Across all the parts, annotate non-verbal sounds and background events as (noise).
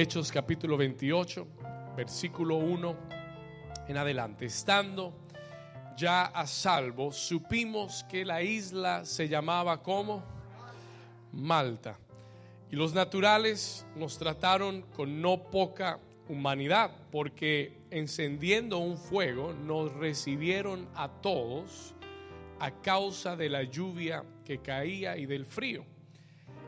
Hechos capítulo 28, versículo 1 en adelante. Estando ya a salvo, supimos que la isla se llamaba como Malta. Y los naturales nos trataron con no poca humanidad, porque encendiendo un fuego nos recibieron a todos a causa de la lluvia que caía y del frío.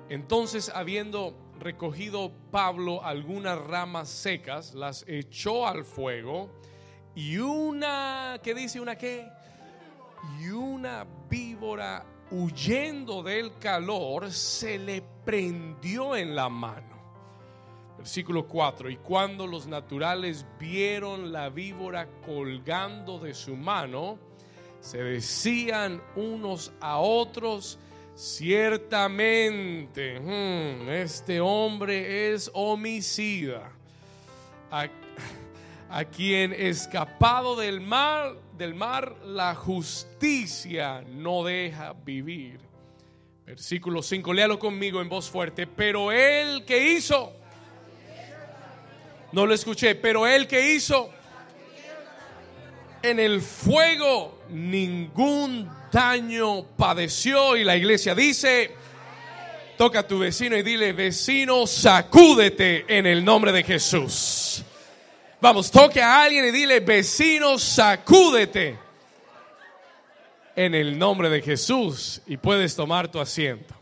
Entonces, habiendo recogido Pablo algunas ramas secas, las echó al fuego y una, ¿qué dice una qué? Y una víbora huyendo del calor se le prendió en la mano. Versículo 4, y cuando los naturales vieron la víbora colgando de su mano, se decían unos a otros, ciertamente, hmm, este hombre es homicida, a, quien escapado del mar, del mar, la justicia no deja vivir. Versículo 5, léalo conmigo en voz fuerte, pero él que hizo, no lo escuché, pero él que hizo, en el fuego ningún daño padeció y la iglesia dice, toca a tu vecino y dile, vecino, sacúdete en el nombre de Jesús. Vamos, toque a alguien y dile, vecino, sacúdete en el nombre de Jesús y puedes tomar tu asiento.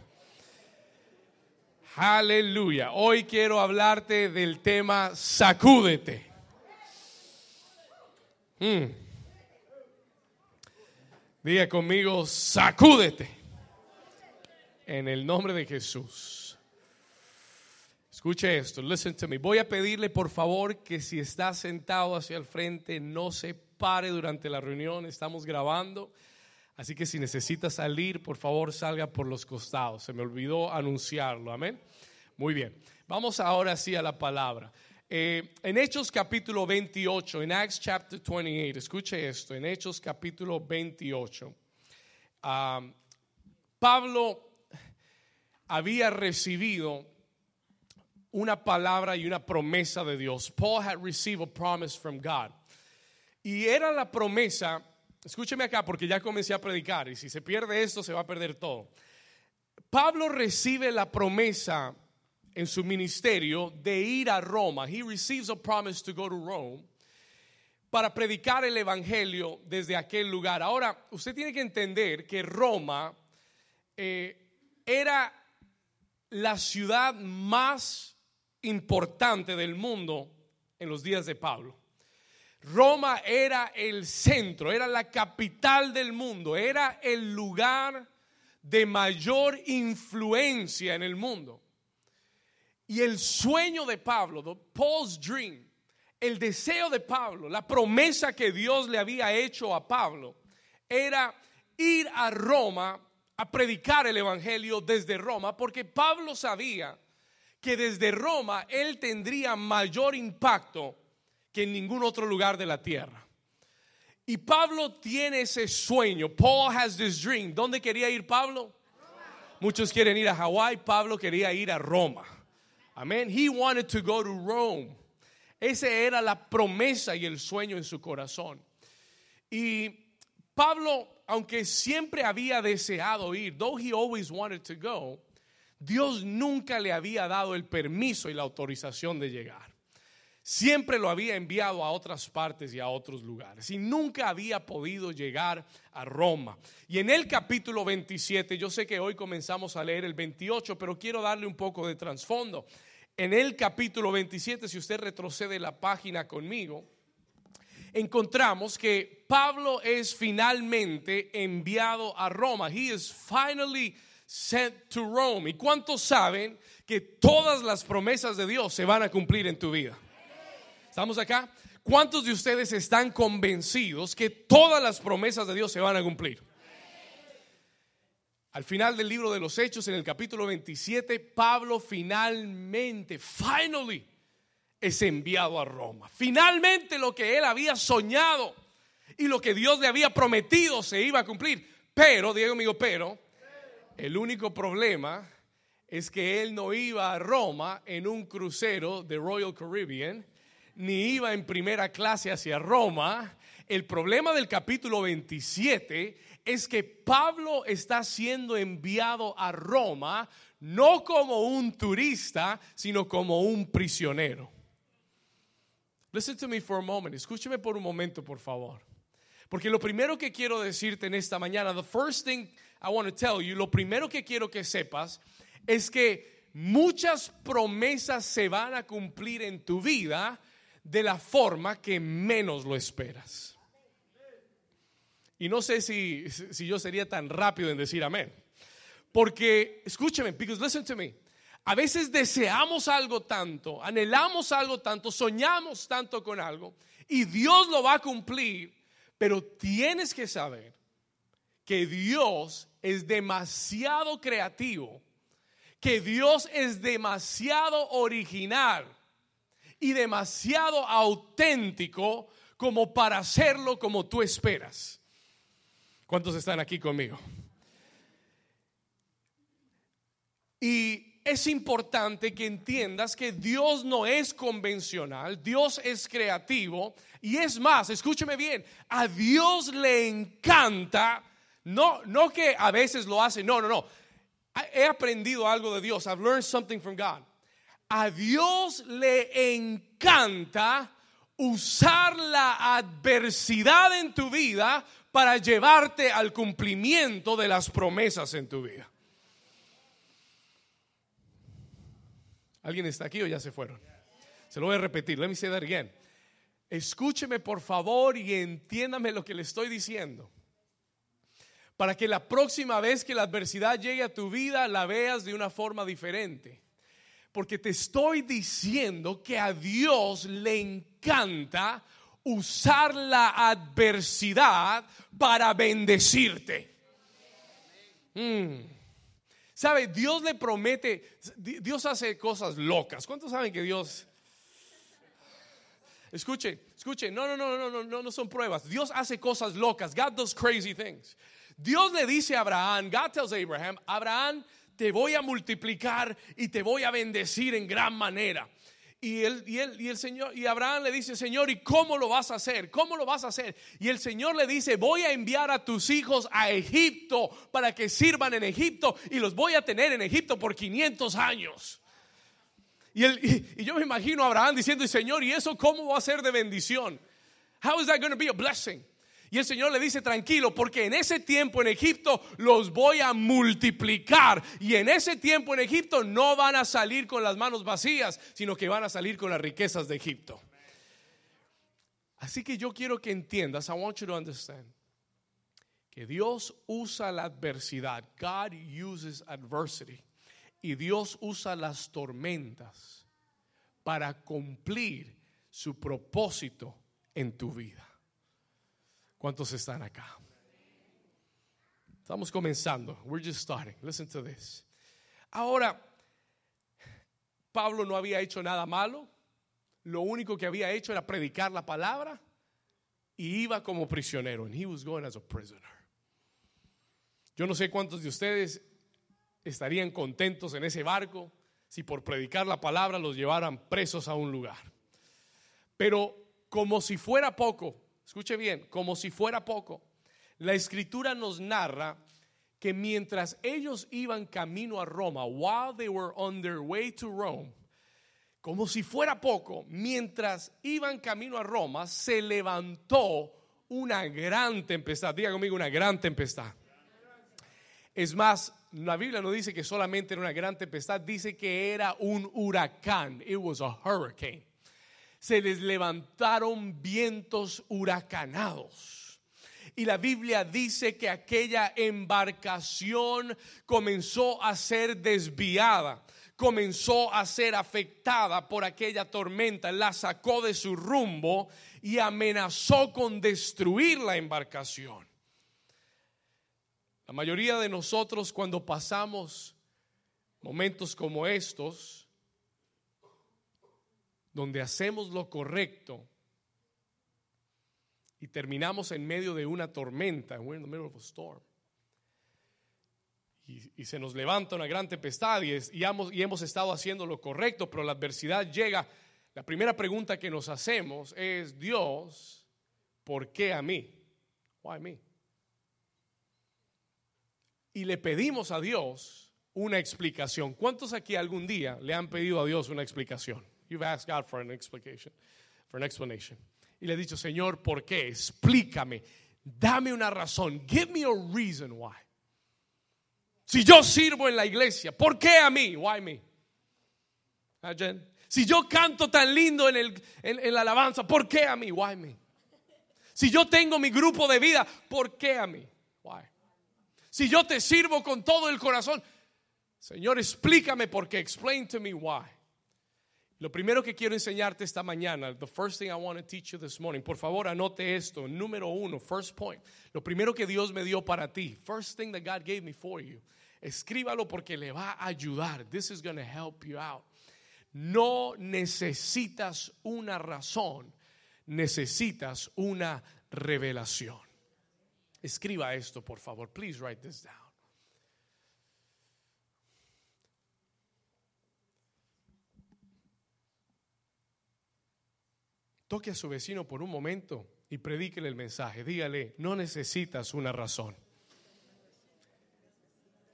Aleluya. Hoy quiero hablarte del tema sacúdete. Mm. Diga conmigo, sacúdete. En el nombre de Jesús. Escuche esto, listen to me. Voy a pedirle por favor que si está sentado hacia el frente no se pare durante la reunión, estamos grabando. Así que si necesita salir, por favor salga por los costados. Se me olvidó anunciarlo, amén. Muy bien, vamos ahora sí a la palabra. Eh, en Hechos capítulo 28, en Acts chapter 28, escuche esto, en Hechos capítulo 28, Pablo había recibido una palabra y una promesa de Dios. Paul had received a promise from God. Y era la promesa, escúcheme acá porque ya comencé a predicar y si se pierde esto se va a perder todo. Pablo recibe la promesa en su ministerio de ir a Roma. He receives a promise to go to Rome para predicar el evangelio desde aquel lugar. Ahora, usted tiene que entender que Roma eh, era la ciudad más importante del mundo en los días de Pablo. Roma era el centro, era la capital del mundo, era el lugar de mayor influencia en el mundo. Y el sueño de Pablo, Paul's dream, el deseo de Pablo, la promesa que Dios le había hecho a Pablo, era ir a Roma a predicar el Evangelio desde Roma, porque Pablo sabía que desde Roma él tendría mayor impacto que en ningún otro lugar de la tierra. Y Pablo tiene ese sueño. Paul has this dream. ¿Dónde quería ir Pablo? Muchos quieren ir a Hawái, Pablo quería ir a Roma. Amén. He wanted to go to Rome. Esa era la promesa y el sueño en su corazón. Y Pablo, aunque siempre había deseado ir, though he always wanted to go, Dios nunca le había dado el permiso y la autorización de llegar. Siempre lo había enviado a otras partes y a otros lugares y nunca había podido llegar a Roma. Y en el capítulo 27, yo sé que hoy comenzamos a leer el 28, pero quiero darle un poco de trasfondo en el capítulo 27, si usted retrocede la página conmigo, encontramos que Pablo es finalmente enviado a Roma. He is finally sent to Rome. ¿Y cuántos saben que todas las promesas de Dios se van a cumplir en tu vida? ¿Estamos acá? ¿Cuántos de ustedes están convencidos que todas las promesas de Dios se van a cumplir? Al final del libro de los Hechos, en el capítulo 27, Pablo finalmente, finally, es enviado a Roma. Finalmente lo que él había soñado y lo que Dios le había prometido se iba a cumplir. Pero, Diego amigo, pero, el único problema es que él no iba a Roma en un crucero de Royal Caribbean, ni iba en primera clase hacia Roma. El problema del capítulo 27 es que Pablo está siendo enviado a Roma no como un turista, sino como un prisionero. Listen to me for a moment. Escúcheme por un momento, por favor. Porque lo primero que quiero decirte en esta mañana, the first thing I want to tell you, lo primero que quiero que sepas es que muchas promesas se van a cumplir en tu vida de la forma que menos lo esperas. Y no sé si, si yo sería tan rápido en decir amén. Porque, escúcheme, because listen to me. A veces deseamos algo tanto, anhelamos algo tanto, soñamos tanto con algo y Dios lo va a cumplir, pero tienes que saber que Dios es demasiado creativo, que Dios es demasiado original y demasiado auténtico como para hacerlo como tú esperas. ¿Cuántos están aquí conmigo? Y es importante que entiendas que Dios no es convencional, Dios es creativo y es más, escúcheme bien, a Dios le encanta, no, no que a veces lo hace, no, no, no. He aprendido algo de Dios, I've learned something from God. A Dios le encanta usar la adversidad en tu vida para llevarte al cumplimiento de las promesas en tu vida. ¿Alguien está aquí o ya se fueron? Se lo voy a repetir. Let me say that again. Escúcheme por favor y entiéndame lo que le estoy diciendo. Para que la próxima vez que la adversidad llegue a tu vida la veas de una forma diferente. Porque te estoy diciendo que a Dios le encanta usar la adversidad para bendecirte. Mm. ¿Sabe? Dios le promete, Dios hace cosas locas. ¿Cuántos saben que Dios... Escuche, escuche, no, no, no, no, no, no, no son pruebas. Dios hace cosas locas. God does crazy things. Dios le dice a Abraham, God tells Abraham, Abraham, te voy a multiplicar y te voy a bendecir en gran manera. Y él, y él, y el Señor, y Abraham le dice, Señor, ¿y cómo lo vas a hacer? ¿Cómo lo vas a hacer? Y el Señor le dice, voy a enviar a tus hijos a Egipto para que sirvan en Egipto y los voy a tener en Egipto por 500 años. Y, y, yo me imagino a Abraham diciendo, Señor, ¿y eso cómo va a ser de bendición? How is that going to be a blessing? Y el Señor le dice, tranquilo, porque en ese tiempo en Egipto los voy a multiplicar. Y en ese tiempo en Egipto no van a salir con las manos vacías, sino que van a salir con las riquezas de Egipto. Así que yo quiero que entiendas, I want you to understand, que Dios usa la adversidad. God uses adversity. Y Dios usa las tormentas para cumplir su propósito en tu vida. ¿Cuántos están acá? Estamos comenzando. We're just starting. Listen to this. Ahora, Pablo no había hecho nada malo. Lo único que había hecho era predicar la palabra y iba como prisionero. And he was going as a prisoner. Yo no sé cuántos de ustedes estarían contentos en ese barco si por predicar la palabra los llevaran presos a un lugar. Pero como si fuera poco, escuche bien, como si fuera poco, la escritura nos narra que mientras ellos iban camino a Roma, while they were on their way to Rome, como si fuera poco, mientras iban camino a Roma, se levantó una gran tempestad. Diga conmigo, una gran tempestad. Es más, la Biblia no dice que solamente era una gran tempestad, dice que era un huracán. It was a hurricane se les levantaron vientos huracanados. Y la Biblia dice que aquella embarcación comenzó a ser desviada, comenzó a ser afectada por aquella tormenta, la sacó de su rumbo y amenazó con destruir la embarcación. La mayoría de nosotros cuando pasamos momentos como estos, donde hacemos lo correcto y terminamos en medio de una tormenta, we're in the middle of a storm. y, se nos levanta una gran tempestad y, hemos, estado haciendo lo correcto, pero la adversidad llega, la primera pregunta que nos hacemos es, Dios, ¿por qué a mí? Why me? Y le pedimos a Dios una explicación. ¿Cuántos aquí algún día le han pedido a Dios una explicación? You've asked God for an explanation, for an explanation. Y le he dicho, Señor, ¿por qué? Explícame. Dame una razón. Give me a reason why. Si yo sirvo en la iglesia, ¿por qué a mí? Why me? Si yo canto tan lindo en, el, en, la alabanza, ¿por qué a mí? Why me? Si yo tengo mi grupo de vida, ¿por qué a mí? Why? Si yo te sirvo con todo el corazón, Señor, explícame por qué. Explain to me why. Lo primero que quiero enseñarte esta mañana, the first thing I want to teach you this morning, por favor anote esto, número uno, first point. Lo primero que Dios me dio para ti, first thing that God gave me for you. Escríbalo porque le va a ayudar. This is going to help you out. No necesitas una razón, necesitas una revelación. Escriba esto, por favor. Please write this down. Toque a su vecino por un momento y predíquele el mensaje. Dígale, no necesitas una razón.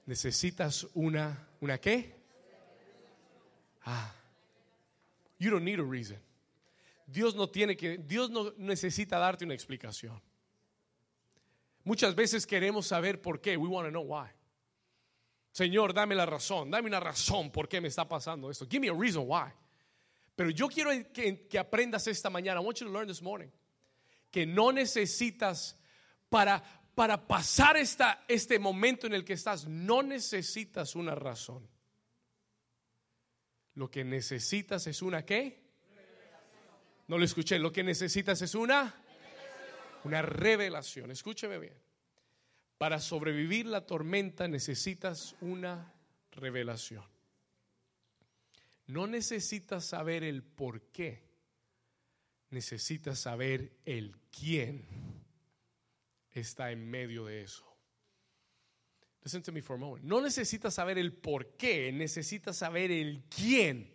Necesitas una, ¿una qué? Ah, you don't need a reason. Dios no tiene que, Dios no necesita darte una explicación. Muchas veces queremos saber por qué. We want to know why. Señor, dame la razón, dame una razón por qué me está pasando esto. Give me a reason why. Pero yo quiero que, aprendas esta mañana, I want you to learn this morning, que no necesitas para, para pasar esta, este momento en el que estás, no necesitas una razón. Lo que necesitas es una qué? No lo escuché, lo que necesitas es una una revelación. Escúcheme bien. Para sobrevivir la tormenta necesitas una revelación. No necesitas saber el por qué, necesitas saber el quién está en medio de eso. Listen to me for a moment. No necesitas saber el por qué, necesitas saber el quién.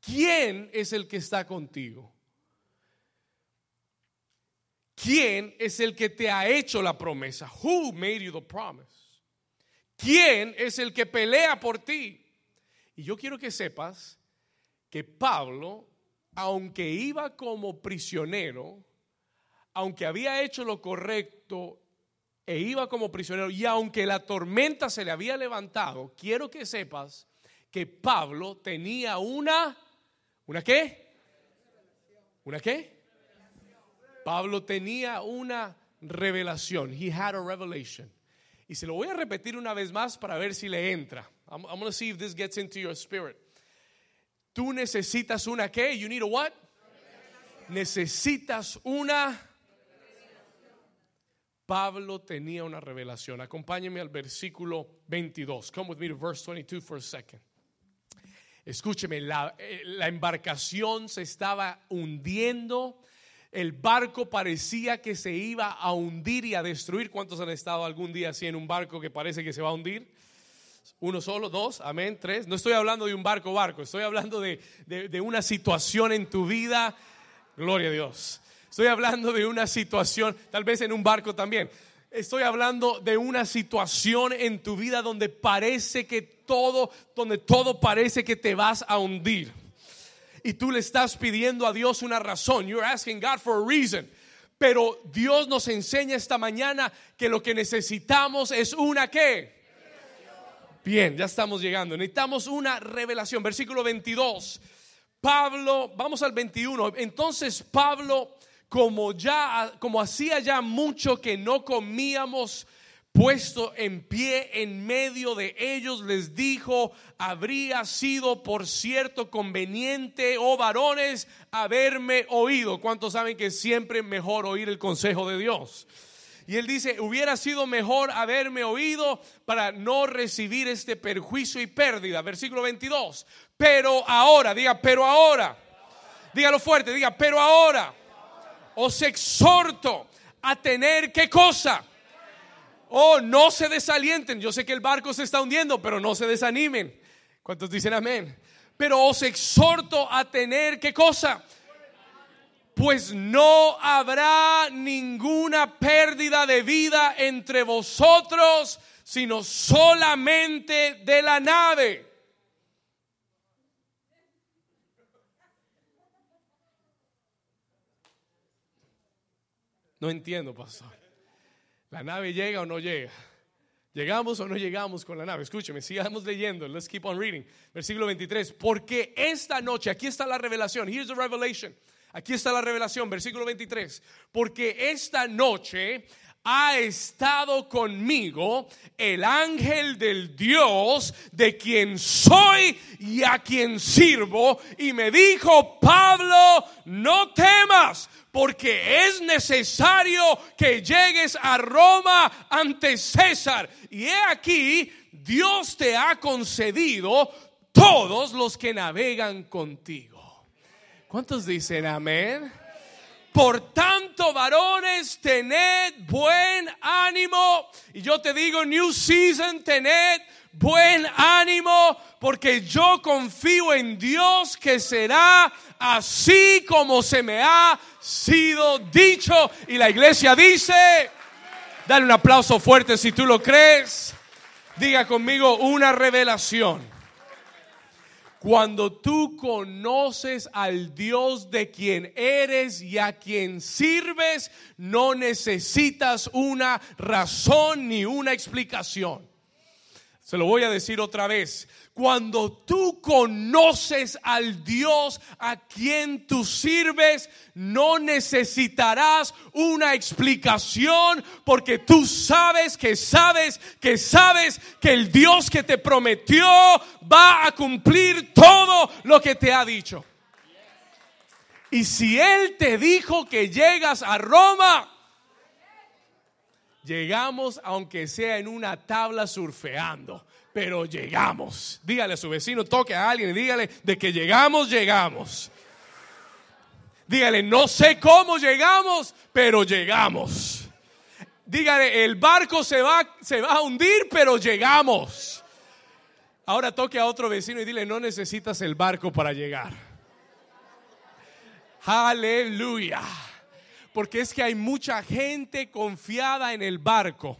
¿Quién es el que está contigo? ¿Quién es el que te ha hecho la promesa? Who made you the promise? ¿Quién es el que pelea por ti? Y yo quiero que sepas que Pablo, aunque iba como prisionero, aunque había hecho lo correcto e iba como prisionero, y aunque la tormenta se le había levantado, quiero que sepas que Pablo tenía una, ¿una qué? ¿Una qué? Pablo tenía una revelación. He had a revelation. Y se lo voy a repetir una vez más para ver si le entra. I'm, going to see if this gets into your spirit. Tú necesitas una qué? You need a what? Necesitas una Pablo tenía una revelación. Acompáñeme al versículo 22. Come with me to verse 22 for a second. Escúcheme, la, eh, la embarcación se estaba hundiendo el barco parecía que se iba a hundir y a destruir. ¿Cuántos han estado algún día así en un barco que parece que se va a hundir? Uno solo, dos, amén, tres. No estoy hablando de un barco, barco. Estoy hablando de, de una situación en tu vida. Gloria a Dios. Estoy hablando de una situación, tal vez en un barco también. Estoy hablando de una situación en tu vida donde parece que todo, donde todo parece que te vas a hundir y tú le estás pidiendo a Dios una razón. You're asking God for a reason. Pero Dios nos enseña esta mañana que lo que necesitamos es una qué. Bien, ya estamos llegando. Necesitamos una revelación. Versículo 22. Pablo, vamos al 21. Entonces Pablo, como ya, como hacía ya mucho que no comíamos puesto en pie en medio de ellos, les dijo, habría sido por cierto conveniente, oh varones, haberme oído. ¿Cuántos saben que es siempre mejor oír el consejo de Dios? Y él dice, hubiera sido mejor haberme oído para no recibir este perjuicio y pérdida. Versículo 22. Pero ahora, diga, pero ahora. Dígalo fuerte, diga, pero ahora os exhorto a tener qué cosa Oh, no se desalienten. Yo sé que el barco se está hundiendo, pero no se desanimen. ¿Cuántos dicen amén? Pero os exhorto a tener qué cosa? Pues no habrá ninguna pérdida de vida entre vosotros, sino solamente de la nave. No entiendo, pastor. ¿La nave llega o no llega? ¿Llegamos o no llegamos con la nave? Escúcheme, sigamos leyendo. Let's keep on reading. Versículo 23. Porque esta noche, aquí está la revelación. Here's the revelation. Aquí está la revelación, versículo 23. Porque esta noche ha estado conmigo el ángel del Dios de quien soy y a quien sirvo y me dijo, Pablo, no temas porque es necesario que llegues a Roma ante César. Y he aquí, Dios te ha concedido todos los que navegan contigo. ¿Cuántos dicen amén? Por tanto, varones, tened buen ánimo. Y yo te digo, New Season, tened buen ánimo, porque yo confío en Dios que será así como se me ha sido dicho. Y la iglesia dice, dale un aplauso fuerte si tú lo crees. Diga conmigo una revelación. Cuando tú conoces al Dios de quien eres y a quien sirves, no necesitas una razón ni una explicación. Se lo voy a decir otra vez. Cuando tú conoces al Dios a quien tú sirves, no necesitarás una explicación porque tú sabes que sabes que sabes que el Dios que te prometió va a cumplir todo lo que te ha dicho. Y si Él te dijo que llegas a Roma, Llegamos aunque sea en una tabla surfeando, pero llegamos. Dígale a su vecino, toque a alguien y dígale de que llegamos, llegamos. Dígale, no sé cómo llegamos, pero llegamos. Dígale, el barco se va, se va a hundir, pero llegamos. Ahora toque a otro vecino y dile, no necesitas el barco para llegar. Aleluya. Porque es que hay mucha gente confiada en el barco.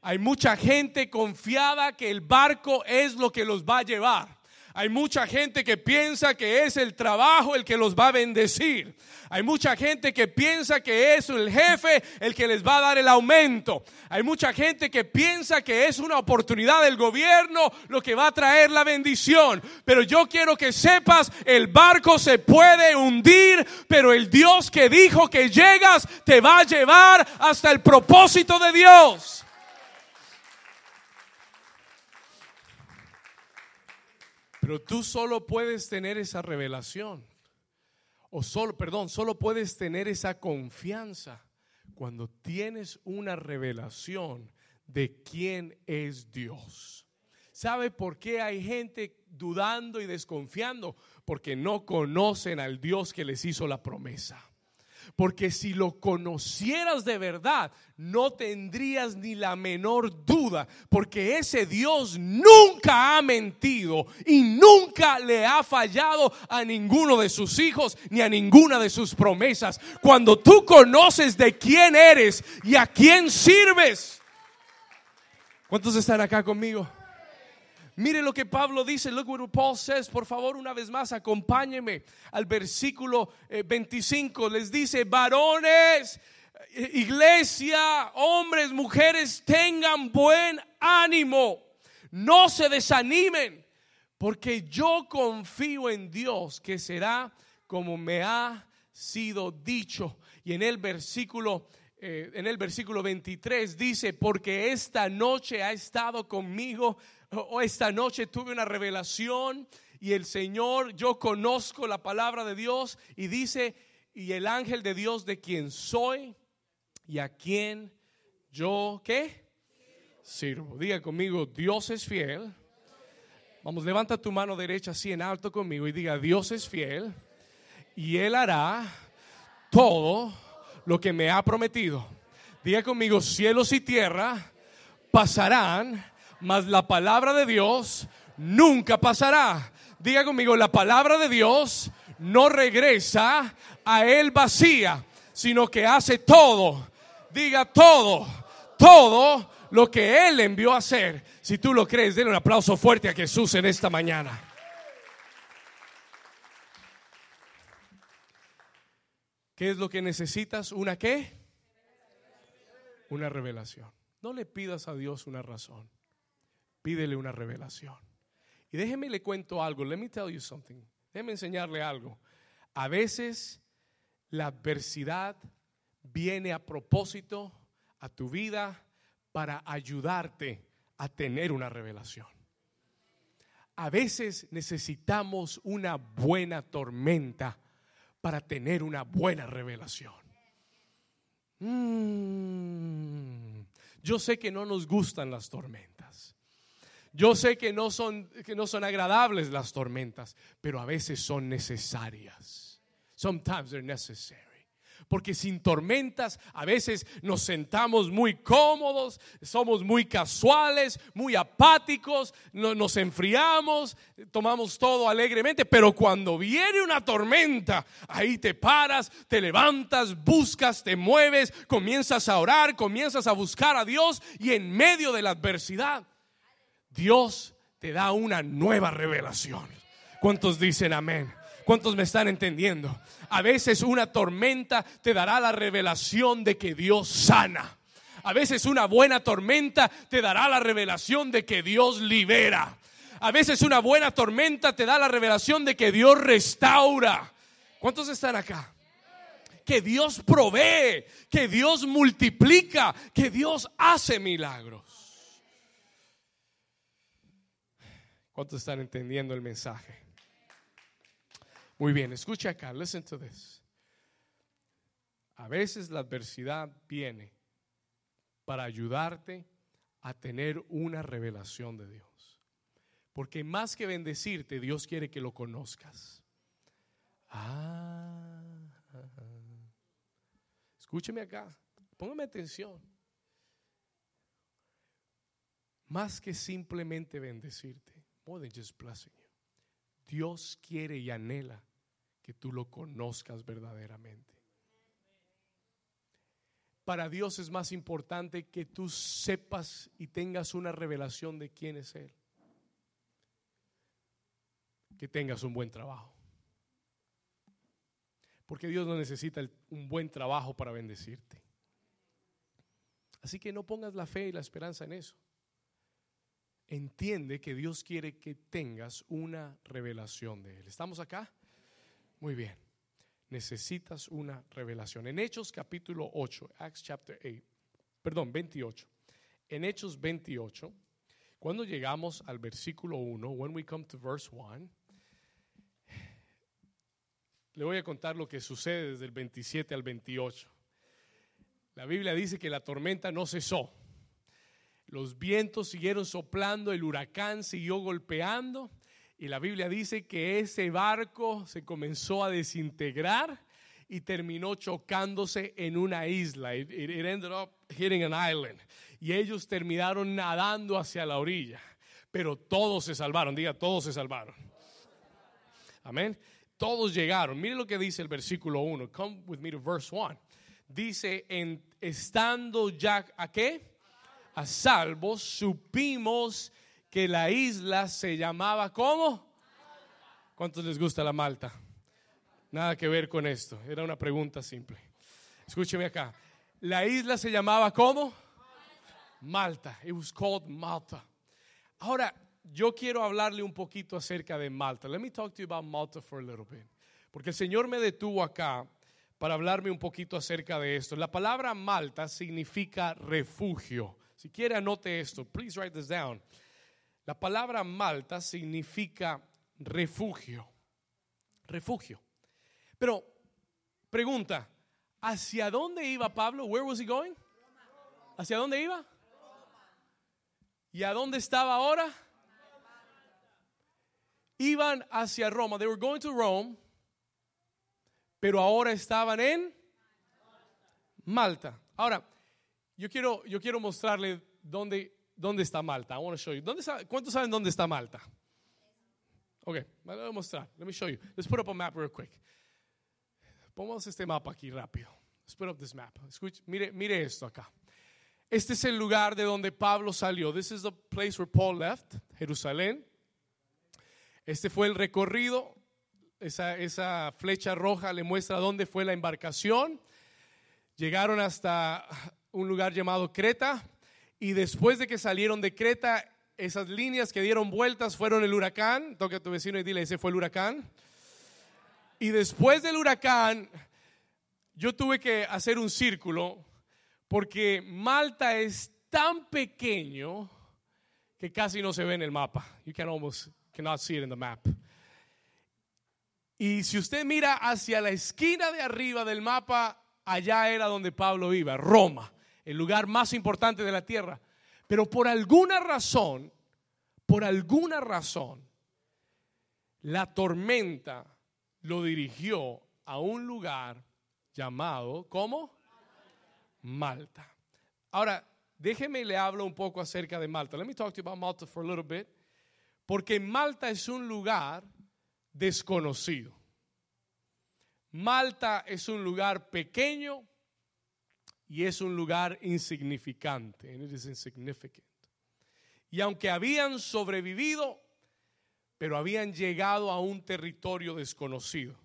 Hay mucha gente confiada que el barco es lo que los va a llevar. Hay mucha gente que piensa que es el trabajo el que los va a bendecir. Hay mucha gente que piensa que es el jefe el que les va a dar el aumento. Hay mucha gente que piensa que es una oportunidad del gobierno lo que va a traer la bendición. Pero yo quiero que sepas, el barco se puede hundir, pero el Dios que dijo que llegas te va a llevar hasta el propósito de Dios. Pero tú solo puedes tener esa revelación. O solo, perdón, solo puedes tener esa confianza cuando tienes una revelación de quién es Dios. ¿Sabe por qué hay gente dudando y desconfiando? Porque no conocen al Dios que les hizo la promesa. Porque si lo conocieras de verdad, no tendrías ni la menor duda, porque ese Dios nunca ha mentido y nunca le ha fallado a ninguno de sus hijos ni a ninguna de sus promesas. Cuando tú conoces de quién eres y a quién sirves. ¿Cuántos están acá conmigo? Mire lo que Pablo dice, look what Paul says, por favor una vez más acompáñeme al versículo 25, eh, les dice, varones, eh, iglesia, hombres, mujeres, tengan buen ánimo, no se desanimen, porque yo confío en Dios que será como me ha sido dicho. Y en el versículo eh, en el versículo 23 dice, porque esta noche ha estado conmigo o esta noche tuve una revelación y el Señor, yo conozco la palabra de Dios y dice, y el ángel de Dios de quien soy y a quien yo, ¿qué? Sirvo. Diga conmigo, Dios es fiel. Vamos, levanta tu mano derecha así en alto conmigo y diga, Dios es fiel y Él hará todo lo que me ha prometido. Diga conmigo, cielos y tierra pasarán, mas la palabra de Dios nunca pasará. Diga conmigo, la palabra de Dios no regresa a él vacía, sino que hace todo. Diga todo, todo lo que él envió a hacer. Si tú lo crees, denle un aplauso fuerte a Jesús en esta mañana. ¿Qué es lo que necesitas? ¿Una qué? Una revelación. No le pidas a Dios una razón. Pídele una revelación. Y déjeme le cuento algo. Let me tell you something. Déjeme enseñarle algo. A veces la adversidad viene a propósito a tu vida para ayudarte a tener una revelación. A veces necesitamos una buena tormenta para tener una buena revelación. Mm. yo sé que no nos gustan las tormentas. Yo sé que no son que no son agradables las tormentas, pero a veces son necesarias. Sometimes they're necessary porque sin tormentas a veces nos sentamos muy cómodos, somos muy casuales, muy apáticos, nos enfriamos, tomamos todo alegremente, pero cuando viene una tormenta, ahí te paras, te levantas, buscas, te mueves, comienzas a orar, comienzas a buscar a Dios y en medio de la adversidad, Dios te da una nueva revelación. ¿Cuántos dicen amén? ¿Cuántos me están entendiendo? A veces una tormenta te dará la revelación de que Dios sana. A veces una buena tormenta te dará la revelación de que Dios libera. A veces una buena tormenta te da la revelación de que Dios restaura. ¿Cuántos están acá? Que Dios provee, que Dios multiplica, que Dios hace milagros. ¿Cuántos están entendiendo el mensaje? Muy bien, escucha acá, listen to this. A veces la adversidad viene para ayudarte a tener una revelación de Dios. Porque más que bendecirte, Dios quiere que lo conozcas. Ah, escúcheme acá, póngame atención. Más que simplemente bendecirte, more than just blessing you. Dios quiere y anhela que tú lo conozcas verdaderamente. Para Dios es más importante que tú sepas y tengas una revelación de quién es Él. Que tengas un buen trabajo. Porque Dios no necesita un buen trabajo para bendecirte. Así que no pongas la fe y la esperanza en eso. Entiende que Dios quiere que tengas una revelación de Él. ¿Estamos acá? Muy bien. Necesitas una revelación. En Hechos capítulo 8, Acts chapter 8, perdón, 28. En Hechos 28, cuando llegamos al versículo 1, when we come to verse 1, le voy a contar lo que sucede desde el 27 al 28. La Biblia dice que la tormenta no cesó. Los vientos siguieron soplando, el huracán siguió golpeando y la Biblia dice que ese barco se comenzó a desintegrar y terminó chocándose en una isla. It, ended up hitting an island. Y ellos terminaron nadando hacia la orilla. Pero todos se salvaron. Diga, todos se salvaron. Amén. Todos llegaron. Mire lo que dice el versículo 1. Come with me to verse 1. Dice, en, estando ya a qué? A salvo, supimos que la isla se llamaba ¿cómo? ¿Cuántos les gusta la Malta? Nada que ver con esto, era una pregunta simple. Escúcheme acá. La isla se llamaba ¿cómo? Malta. It was called Malta. Ahora, yo quiero hablarle un poquito acerca de Malta. Let me talk to you about Malta for a little bit. Porque el Señor me detuvo acá para hablarme un poquito acerca de esto. La palabra Malta significa refugio. Si quiere anote esto. Please write this down. La palabra Malta significa refugio. Refugio. Pero pregunta, ¿hacia dónde iba Pablo? Where was he going? ¿Hacia dónde iba? ¿Y a dónde estaba ahora? Iban hacia Roma. They were going to Rome, pero ahora estaban en Malta. Ahora, yo quiero, yo quiero mostrarle dónde dónde está Malta. I want to show you. ¿Dónde, ¿Cuántos saben dónde está Malta? Ok, me voy a mostrar. Let me show you. Let's put up a map real quick. Pongamos este mapa aquí rápido. Let's put up this map. Mire, mire esto acá. Este es el lugar de donde Pablo salió. This is the place where Paul left, Jerusalén. Este fue el recorrido. Esa, esa flecha roja le muestra dónde fue la embarcación. Llegaron hasta un lugar llamado Creta. Y después de que salieron de Creta, esas líneas que dieron vueltas fueron el huracán. Toca a tu vecino y dile, ese fue el huracán. Y después del huracán, yo tuve que hacer un círculo porque Malta es tan pequeño que casi no se ve en el mapa. You can almost cannot see it in the map. Y si usted mira hacia la esquina de arriba del mapa, allá era donde Pablo iba, Roma, el lugar más importante de la tierra. Pero por alguna razón, por alguna razón, la tormenta lo dirigió a un lugar llamado, ¿cómo? Malta. Ahora, déjeme le hablo un poco acerca de Malta. Let me talk to you about Malta for a little bit. Porque Malta es un lugar desconocido. Malta es un lugar pequeño y es un lugar insignificante. And it is insignificant. Y aunque habían sobrevivido, pero habían llegado a un territorio desconocido.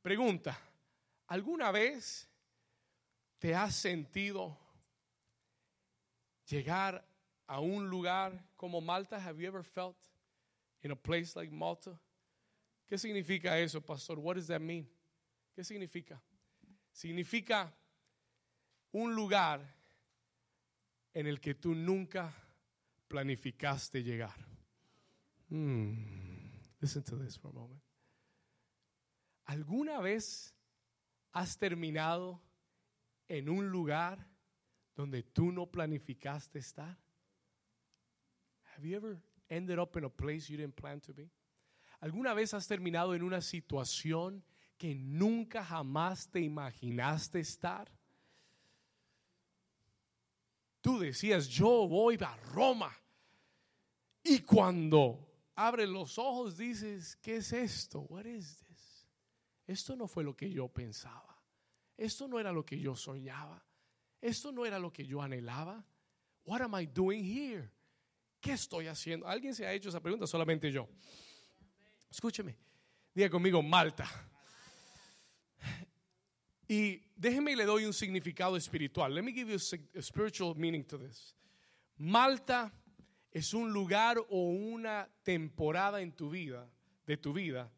Pregunta, ¿alguna vez te has sentido llegar a un lugar como Malta? Have you ever felt in a place like Malta? ¿Qué significa eso, pastor? What does that mean? ¿Qué significa? Significa un lugar en el que tú nunca planificaste llegar. Hmm. Listen to this for a moment. ¿Alguna vez has terminado en un lugar donde tú no planificaste estar? Have you ever ended up in a place you didn't plan to be? ¿Alguna vez has terminado en una situación que nunca jamás te imaginaste estar? Tú decías, yo voy a Roma. Y cuando abres los ojos dices, ¿qué es esto? What is this? Esto no fue lo que yo pensaba. Esto no era lo que yo soñaba. Esto no era lo que yo anhelaba. What am I doing here? ¿Qué estoy haciendo? ¿Alguien se ha hecho esa pregunta? Solamente yo. Escúcheme. Diga conmigo, Malta. Y déjeme le doy un significado espiritual. Let me give you a spiritual meaning to this. Malta es un lugar o una temporada en tu vida, de tu vida,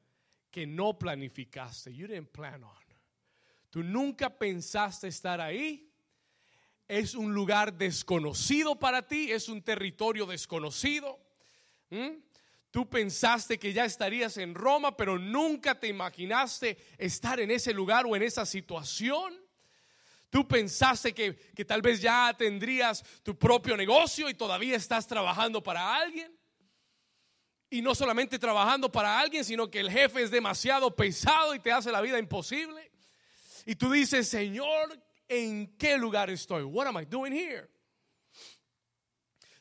que no planificaste. You didn't plan on. Tú nunca pensaste estar ahí. Es un lugar desconocido para ti, es un territorio desconocido. ¿Mm? Tú pensaste que ya estarías en Roma, pero nunca te imaginaste estar en ese lugar o en esa situación. Tú pensaste que, que, tal vez ya tendrías tu propio negocio y todavía estás trabajando para alguien. Y no solamente trabajando para alguien, sino que el jefe es demasiado pesado y te hace la vida imposible. Y tú dices, Señor, ¿en qué lugar estoy? What am I doing here?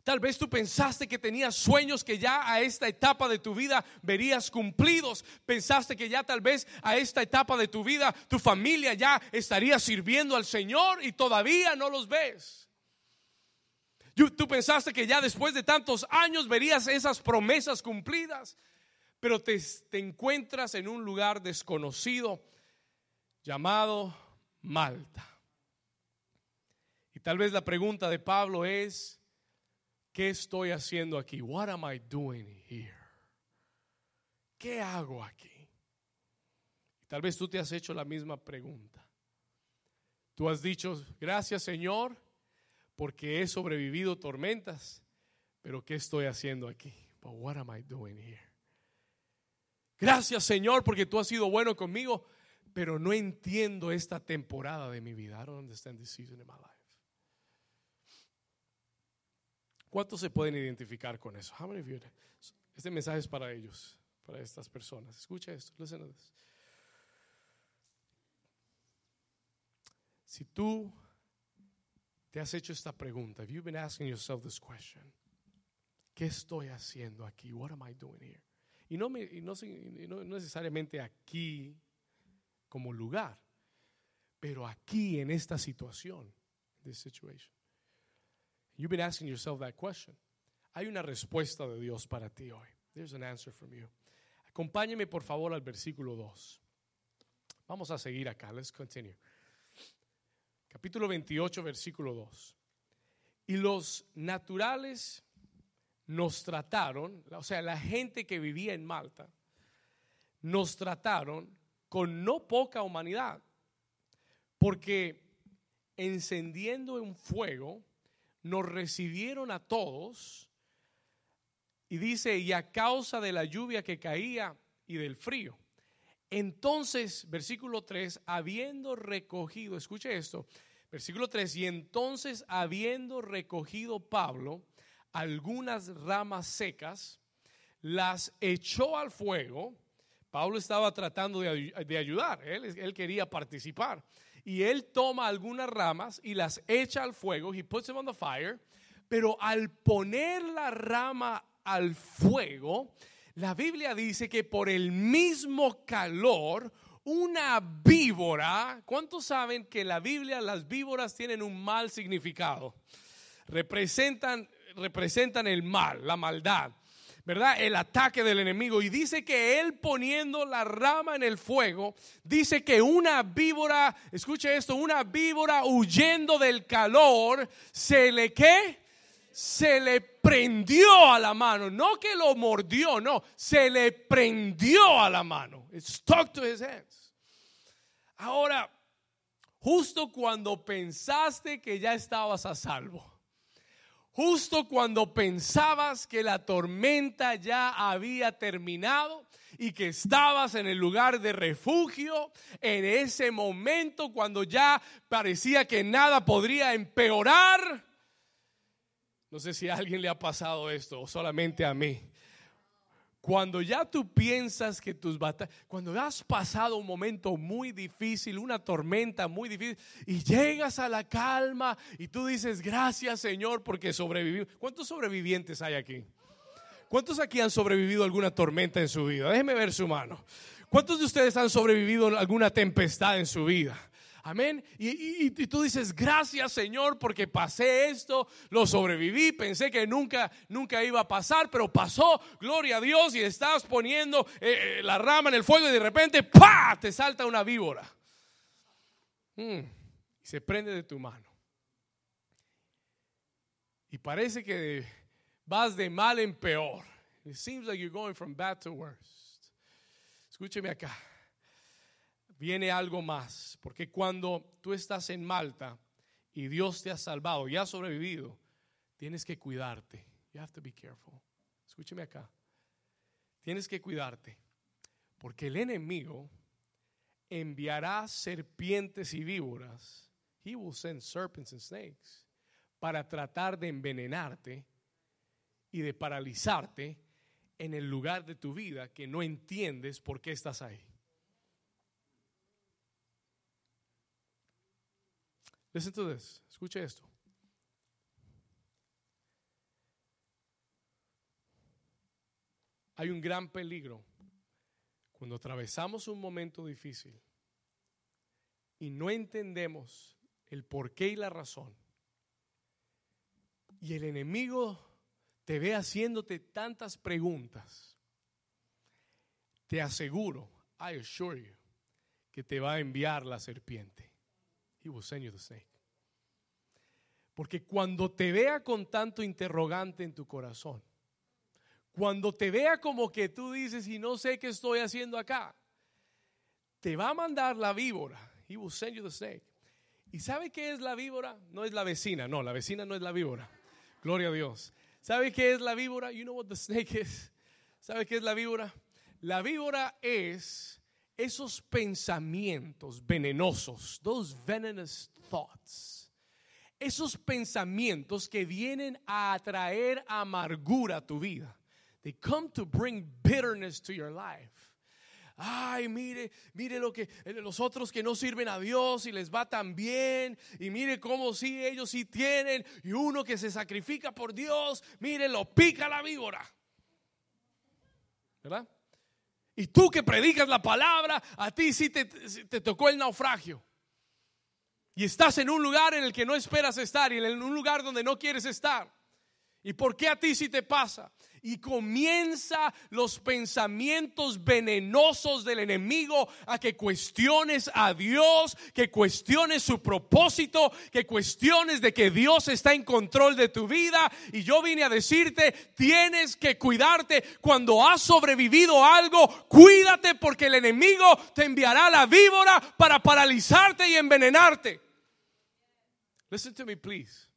Tal vez tú pensaste que tenías sueños que ya a esta etapa de tu vida verías cumplidos. Pensaste que ya tal vez a esta etapa de tu vida tu familia ya estaría sirviendo al Señor y todavía no los ves. Tú pensaste que ya después de tantos años verías esas promesas cumplidas, pero te, te encuentras en un lugar desconocido llamado Malta. Y tal vez la pregunta de Pablo es, ¿Qué estoy haciendo aquí? What am I doing here? ¿Qué hago aquí? Tal vez tú te has hecho la misma pregunta. Tú has dicho, gracias Señor, porque he sobrevivido tormentas, pero ¿qué estoy haciendo aquí? But what am I doing here? Gracias Señor, porque tú has sido bueno conmigo, pero no entiendo esta temporada de mi vida. I don't understand this season in my life. ¿Cuántos se pueden identificar con eso? Este mensaje es para ellos, para estas personas. Escucha esto, listen to Si tú te has hecho esta pregunta? Have you been asking yourself this question? ¿Qué estoy haciendo aquí? What am I doing here? Y no, me, y no, y no necesariamente aquí como lugar, pero aquí en esta situación, this situation. You've been asking yourself that question. Hay una respuesta de Dios para ti hoy. There's an answer from you. Acompáñeme por favor al versículo 2. Vamos a seguir acá. Let's continue. Capítulo 28, versículo 2. Y los naturales nos trataron, o sea, la gente que vivía en Malta, nos trataron con no poca humanidad, porque encendiendo un fuego, nos recibieron a todos, y dice, y a causa de la lluvia que caía y del frío. Entonces, versículo 3, habiendo recogido, escuche esto, versículo 3, y entonces habiendo recogido Pablo algunas ramas secas, las echó al fuego. Pablo estaba tratando de, ayudar, él, él, quería participar. Y él toma algunas ramas y las echa al fuego, he puts them on the fire, pero al poner la rama al fuego, la Biblia dice que por el mismo calor, una víbora, ¿cuántos saben que la Biblia las víboras tienen un mal significado? Representan, representan el mal, la maldad. ¿Verdad? El ataque del enemigo. Y dice que él poniendo la rama en el fuego, dice que una víbora, escuche esto, una víbora huyendo del calor, se le qué? se le prendió a la mano, no que lo mordió, no, se le prendió a la mano. It stuck to his hands. Ahora, justo cuando pensaste que ya estabas a salvo, justo cuando pensabas que la tormenta ya había terminado y que estabas en el lugar de refugio, en ese momento cuando ya parecía que nada podría empeorar, no sé si a alguien le ha pasado esto o solamente a mí. Cuando ya tú piensas que tus batallas, cuando has pasado un momento muy difícil, una tormenta muy difícil, y llegas a la calma y tú dices, gracias Señor porque sobreviví. ¿Cuántos sobrevivientes hay aquí? ¿Cuántos aquí han sobrevivido alguna tormenta en su vida? Déjeme ver su mano. ¿Cuántos de ustedes han sobrevivido alguna tempestad en su vida? Amén. Y, tú dices, gracias Señor porque pasé esto, lo sobreviví, pensé que nunca, nunca iba a pasar, pero pasó, gloria a Dios, y estás poniendo eh, eh, la rama en el fuego y de repente, ¡pa! Te salta una víbora. Mm, y se prende de tu mano. Y parece que vas de mal en peor. It seems like you're going from bad to worse. Escúcheme acá viene algo más, porque cuando tú estás en Malta y Dios te ha salvado y has sobrevivido, tienes que cuidarte. You have to be careful. Escúcheme acá. Tienes que cuidarte, porque el enemigo enviará serpientes y víboras. He will send serpents and snakes para tratar de envenenarte y de paralizarte en el lugar de tu vida que no entiendes por qué estás ahí. Listen to this. Escuche esto. Hay un gran peligro cuando atravesamos un momento difícil y no entendemos el porqué y la razón. Y el enemigo te ve haciéndote tantas preguntas. Te aseguro, I assure you, que te va a enviar la serpiente. He will send you the snake. Porque cuando te vea con tanto interrogante en tu corazón, cuando te vea como que tú dices y no sé qué estoy haciendo acá, te va a mandar la víbora. He will send you the snake. ¿Y sabe qué es la víbora? No es la vecina, no, la vecina no es la víbora. Gloria a Dios. ¿Sabe qué es la víbora? You know what the snake is. ¿Sabe qué es la víbora? La víbora es esos pensamientos venenosos, those venomous thoughts, esos pensamientos que vienen a atraer amargura a tu vida. They come to bring bitterness to your life. ay, mire, mire lo que eh, los otros que no sirven a Dios y les va tan bien, y mire cómo sí, ellos sí tienen, y uno que se sacrifica por Dios, mire, lo pica la víbora. ¿Verdad? Y tú que predicas la palabra, a ti sí te, te tocó el naufragio. Y estás en un lugar en el que no esperas estar y en un lugar donde no quieres estar. ¿Y por qué a ti sí te pasa? Y comienza los pensamientos venenosos del enemigo a que cuestiones a Dios, que cuestiones su propósito, que cuestiones de que Dios está en control de tu vida. Y yo vine a decirte, tienes que cuidarte. Cuando has sobrevivido algo, cuídate porque el enemigo te enviará la víbora para paralizarte y envenenarte. Listen to me, please.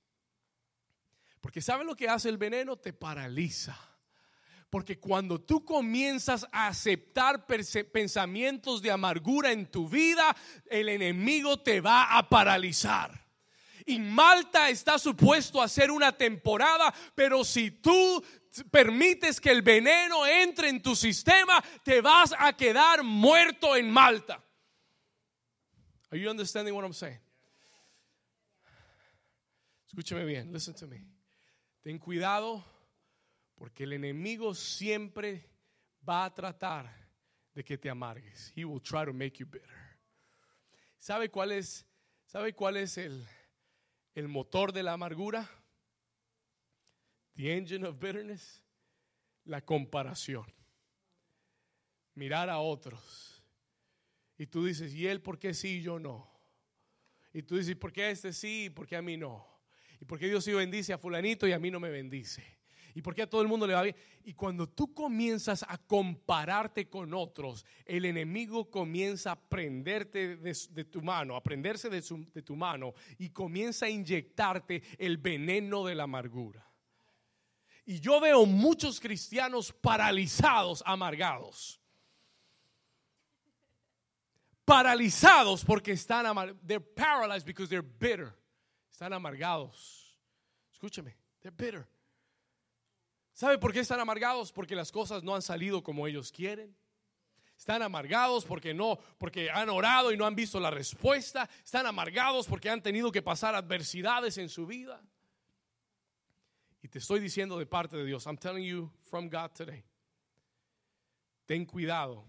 Porque ¿sabe lo que hace el veneno? Te paraliza. Porque cuando tú comienzas a aceptar pensamientos de amargura en tu vida, el enemigo te va a paralizar. Y Malta está supuesto a ser una temporada, pero si tú permites que el veneno entre en tu sistema, te vas a quedar muerto en Malta. Are you understanding what I'm saying? Escúchame bien, listen to me. Ten cuidado porque el enemigo siempre va a tratar de que te amargues. He will try to make you bitter. ¿Sabe cuál es, sabe cuál es el, el motor de la amargura? The engine of bitterness. La comparación. Mirar a otros. Y tú dices, ¿y él por qué sí y yo no? Y tú dices, ¿por qué a este sí y por qué a mí no? ¿Y por qué Dios sí bendice a fulanito y a mí no me bendice? ¿Y por qué a todo el mundo le va bien? Y cuando tú comienzas a compararte con otros, el enemigo comienza a prenderte de, tu mano, a prenderse de, de tu mano y comienza a inyectarte el veneno de la amargura. Y yo veo muchos cristianos paralizados, amargados. Paralizados porque están amargados. They're paralyzed because they're bitter. Están amargados. Escúcheme, they're bitter. ¿Sabe por qué están amargados? Porque las cosas no han salido como ellos quieren. Están amargados porque no, porque han orado y no han visto la respuesta. Están amargados porque han tenido que pasar adversidades en su vida. Y te estoy diciendo de parte de Dios, I'm telling you from God today. Ten cuidado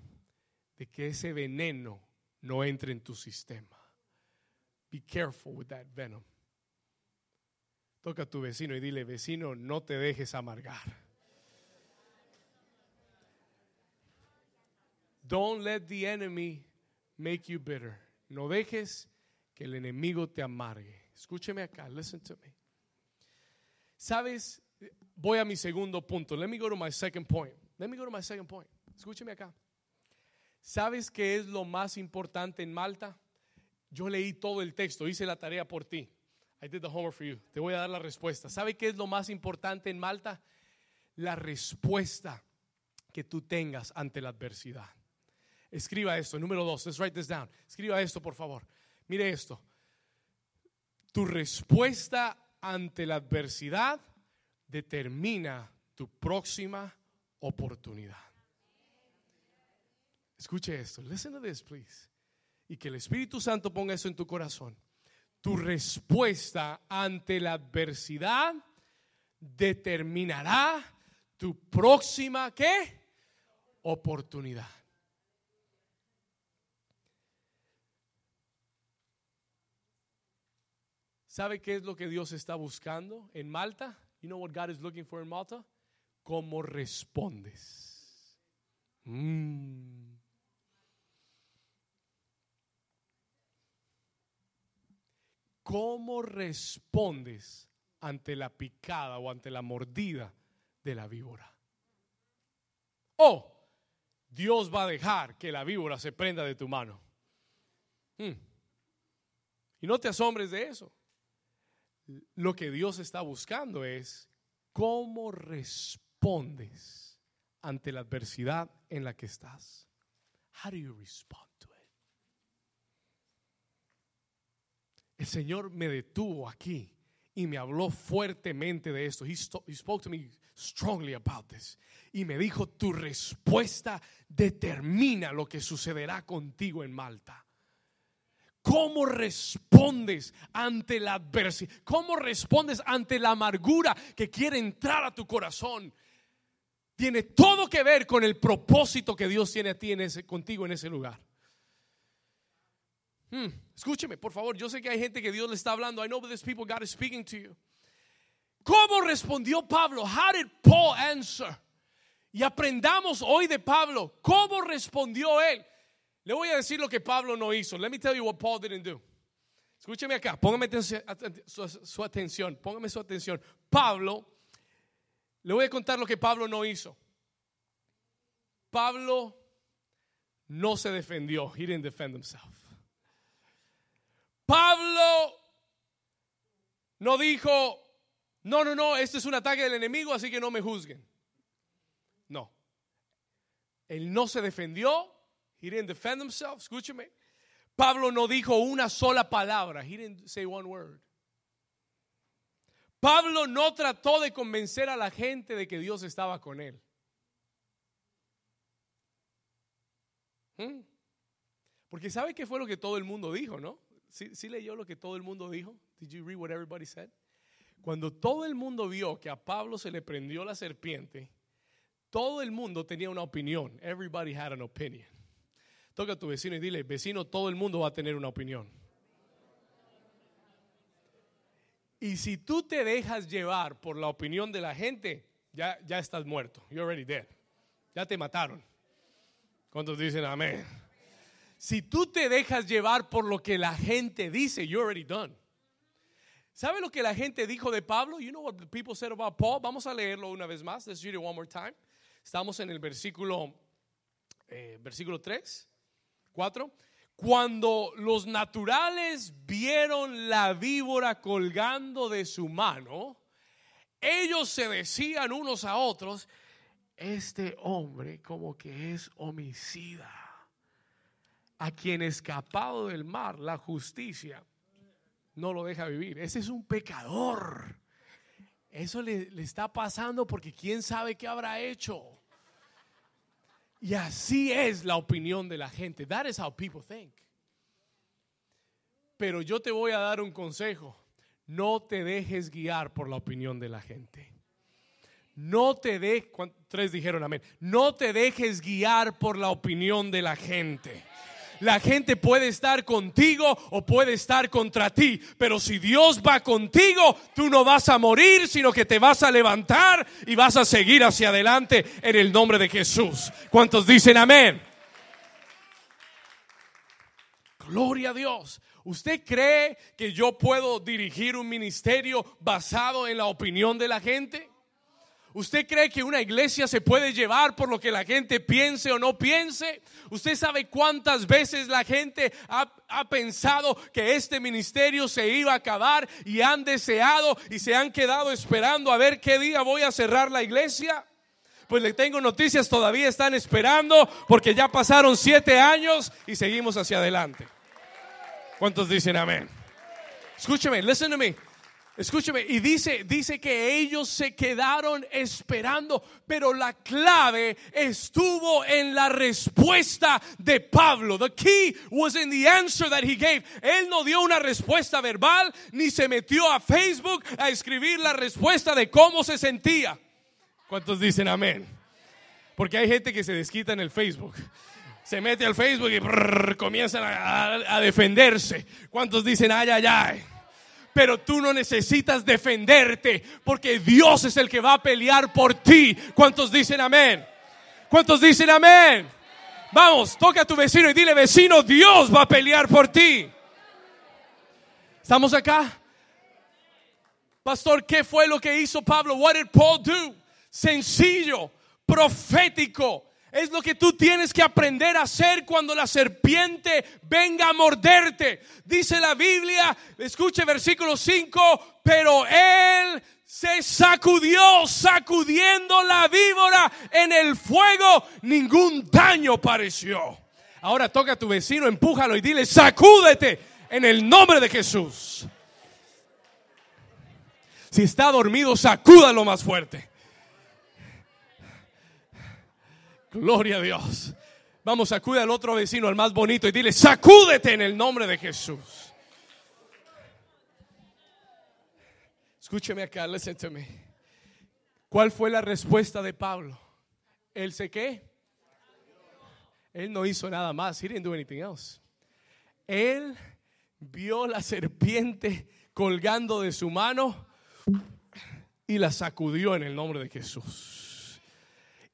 de que ese veneno no entre en tu sistema. Be careful with that venom. Toca a tu vecino y dile, vecino, no te dejes amargar. Don't let the enemy make you bitter. No dejes que el enemigo te amargue. Escúcheme acá, listen to me. ¿Sabes? Voy a mi segundo punto. Let me go to my second point. Let me go to my second point. Escúcheme acá. ¿Sabes qué es lo más importante en Malta? Yo leí todo el texto, hice la tarea por ti. I did the homework for you. Te voy a dar la respuesta. ¿Sabe qué es lo más importante en Malta? La respuesta que tú tengas ante la adversidad. Escriba esto, número dos. Let's write this down. Escriba esto, por favor. Mire esto. Tu respuesta ante la adversidad determina tu próxima oportunidad. Escuche esto. Listen to this, please. Y que el Espíritu Santo ponga eso en tu corazón tu respuesta ante la adversidad determinará tu próxima ¿qué? oportunidad. ¿Sabe qué es lo que Dios está buscando en Malta? You know what God is looking for in Malta? ¿Cómo respondes? Mm. ¿Cómo respondes ante la picada o ante la mordida de la víbora? O Dios va a dejar que la víbora se prenda de tu mano. Hmm. Y no te asombres de eso. Lo que Dios está buscando es cómo respondes ante la adversidad en la que estás. How do you respond? El Señor me detuvo aquí y me habló fuertemente de esto. He, spoke to me strongly about this. Y me dijo, tu respuesta determina lo que sucederá contigo en Malta. ¿Cómo respondes ante la adversidad? ¿Cómo respondes ante la amargura que quiere entrar a tu corazón? Tiene todo que ver con el propósito que Dios tiene a ti contigo en ese lugar. Hmm, escúcheme, por favor. Yo sé que hay gente que Dios le está hablando. I know these people God is speaking to you. ¿Cómo respondió Pablo? How did Paul answer? Y aprendamos hoy de Pablo. ¿Cómo respondió él? Le voy a decir lo que Pablo no hizo. Let me tell you what Paul didn't do. Escúcheme acá, póngame su atención, póngame su atención. Pablo, le voy a contar lo que Pablo no hizo. Pablo no se defendió. He didn't defend himself. Pablo no dijo, no, no, no, este es un ataque del enemigo, así que no me juzguen. No. Él no se defendió. He didn't defend himself. Escúcheme. Pablo no dijo una sola palabra. He didn't say one word. Pablo no trató de convencer a la gente de que Dios estaba con él. ¿Mm? Porque sabe qué fue lo que todo el mundo dijo, ¿no? ¿Sí, leyó lo que todo el mundo dijo? Did you read what everybody said? Cuando todo el mundo vio que a Pablo se le prendió la serpiente, todo el mundo tenía una opinión. Everybody had an opinion. Toca a tu vecino y dile, vecino, todo el mundo va a tener una opinión. Y si tú te dejas llevar por la opinión de la gente, ya, ya estás muerto. You're already dead. Ya te mataron. ¿Cuántos dicen amén? Si tú te dejas llevar por lo que la gente dice, you're already done. ¿Sabe lo que la gente dijo de Pablo? You know what the people said about Paul? Vamos a leerlo una vez más. Let's read it one more time. Estamos en el versículo, eh, versículo 3, 4. Cuando los naturales vieron la víbora colgando de su mano, ellos se decían unos a otros, este hombre como que es homicida a quien escapado del mar, la justicia no lo deja vivir. Ese es un pecador. Eso le, está pasando porque quién sabe qué habrá hecho. Y así es la opinión de la gente. That is how people think. Pero yo te voy a dar un consejo. No te dejes guiar por la opinión de la gente. No te dejes, tres dijeron amén. No te dejes guiar por la opinión de la gente. La gente puede estar contigo o puede estar contra ti, pero si Dios va contigo, tú no vas a morir, sino que te vas a levantar y vas a seguir hacia adelante en el nombre de Jesús. ¿Cuántos dicen amén? Gloria a Dios. ¿Usted cree que yo puedo dirigir un ministerio basado en la opinión de la gente? ¿Usted cree que una iglesia se puede llevar por lo que la gente piense o no piense? ¿Usted sabe cuántas veces la gente ha, pensado que este ministerio se iba a acabar y han deseado y se han quedado esperando a ver qué día voy a cerrar la iglesia? Pues le tengo noticias, todavía están esperando porque ya pasaron siete años y seguimos hacia adelante. ¿Cuántos dicen amén? Escúcheme, listen to me. Escúcheme, y dice, dice que ellos se quedaron esperando, pero la clave estuvo en la respuesta de Pablo. The key was in the answer that he gave. Él no dio una respuesta verbal, ni se metió a Facebook a escribir la respuesta de cómo se sentía. ¿Cuántos dicen amén? Porque hay gente que se desquita en el Facebook se mete al Facebook y comienzan a, a, defenderse. ¿Cuántos dicen ay, ay, ay? Pero tú no necesitas defenderte porque Dios es el que va a pelear por ti. ¿Cuántos dicen amén? ¿Cuántos dicen amén? Vamos, toca a tu vecino y dile, vecino, Dios va a pelear por ti. ¿Estamos acá? Pastor, ¿qué fue lo que hizo Pablo? What did Paul do? Sencillo, profético, es lo que tú tienes que aprender a hacer cuando la serpiente venga a morderte. Dice la Biblia, escuche versículo 5, pero él se sacudió, sacudiendo la víbora en el fuego, ningún daño pareció. Ahora toca a tu vecino, empújalo y dile, sacúdete en el nombre de Jesús. Si está dormido, sacúdalo más fuerte. Gloria a Dios. Vamos, sacude al otro vecino, al más bonito, y dile, sacúdete en el nombre de Jesús. Escúcheme acá, listen to me. ¿Cuál fue la respuesta de Pablo? Él se qué? Él no hizo nada más. He didn't anything else. Él vio la serpiente colgando de su mano y la sacudió en el nombre de Jesús.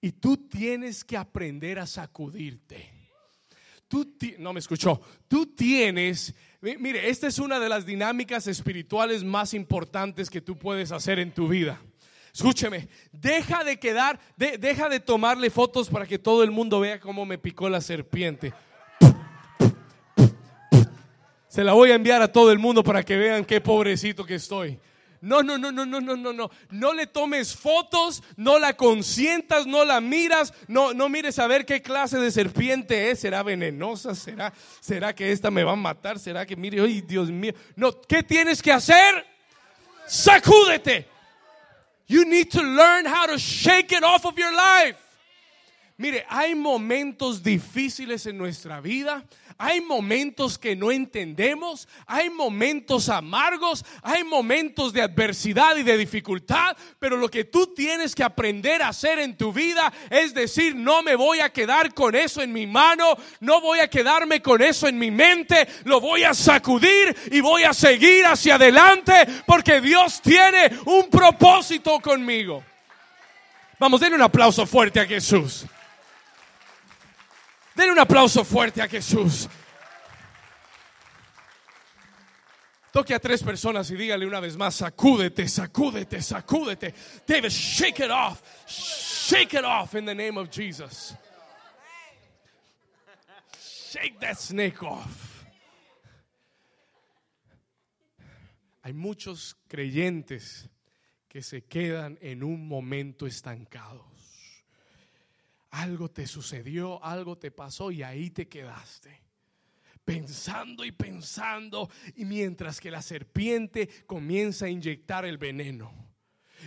Y tú tienes que aprender a sacudirte. Tú no me escuchó. Tú tienes, mire, esta es una de las dinámicas espirituales más importantes que tú puedes hacer en tu vida. Escúcheme, deja de quedar, deja de tomarle fotos para que todo el mundo vea cómo me picó la serpiente. Se la voy a enviar a todo el mundo para que vean qué pobrecito que estoy. No, no, no, no, no, no, no, no. No le tomes fotos, no la consientas, no la miras, no, no mires a ver qué clase de serpiente es. ¿Será venenosa? ¿Será, será que esta me va a matar? ¿Será que, mire, ay, Dios mío? No, ¿qué tienes que hacer? Sacúdete. You need to learn how to shake it off of your life. Mire, hay momentos difíciles en nuestra vida, hay momentos que no entendemos, hay momentos amargos, hay momentos de adversidad y de dificultad, pero lo que tú tienes que aprender a hacer en tu vida es decir, no me voy a quedar con eso en mi mano, no voy a quedarme con eso en mi mente, lo voy a sacudir y voy a seguir hacia adelante porque Dios tiene un propósito conmigo. Vamos, denle un aplauso fuerte a Jesús. Denle un aplauso fuerte a Jesús. Toque a tres personas y dígale una vez más, sacúdete, sacúdete, sacúdete. David, shake it off. Shake it off in the name of Jesus. Shake that snake off. Hay muchos creyentes que se quedan en un momento estancado algo te sucedió, algo te pasó y ahí te quedaste. Pensando y pensando, y mientras que la serpiente comienza a inyectar el veneno.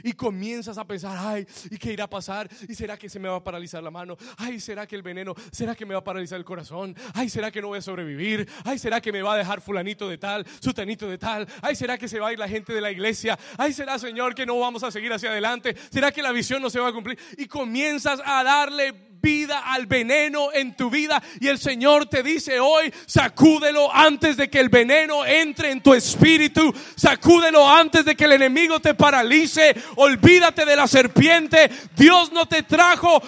Y comienzas a pensar, ay, ¿y qué irá a pasar? ¿Y será que se me va a paralizar la mano? Ay, ¿será que el veneno? ¿Será que me va a paralizar el corazón? Ay, ¿será que no voy a sobrevivir? Ay, ¿será que me va a dejar fulanito de tal, sutanito de tal? Ay, ¿será que se va a ir la gente de la iglesia? Ay, ¿será, Señor, que no vamos a seguir hacia adelante? ¿Será que la visión no se va a cumplir? Y comienzas a darle vida al veneno en tu vida. Y el Señor te dice hoy, sacúdelo antes de que el veneno entre en tu espíritu. Sacúdelo antes de que el enemigo te paralice. Olvídate de la serpiente. Dios no te trajo,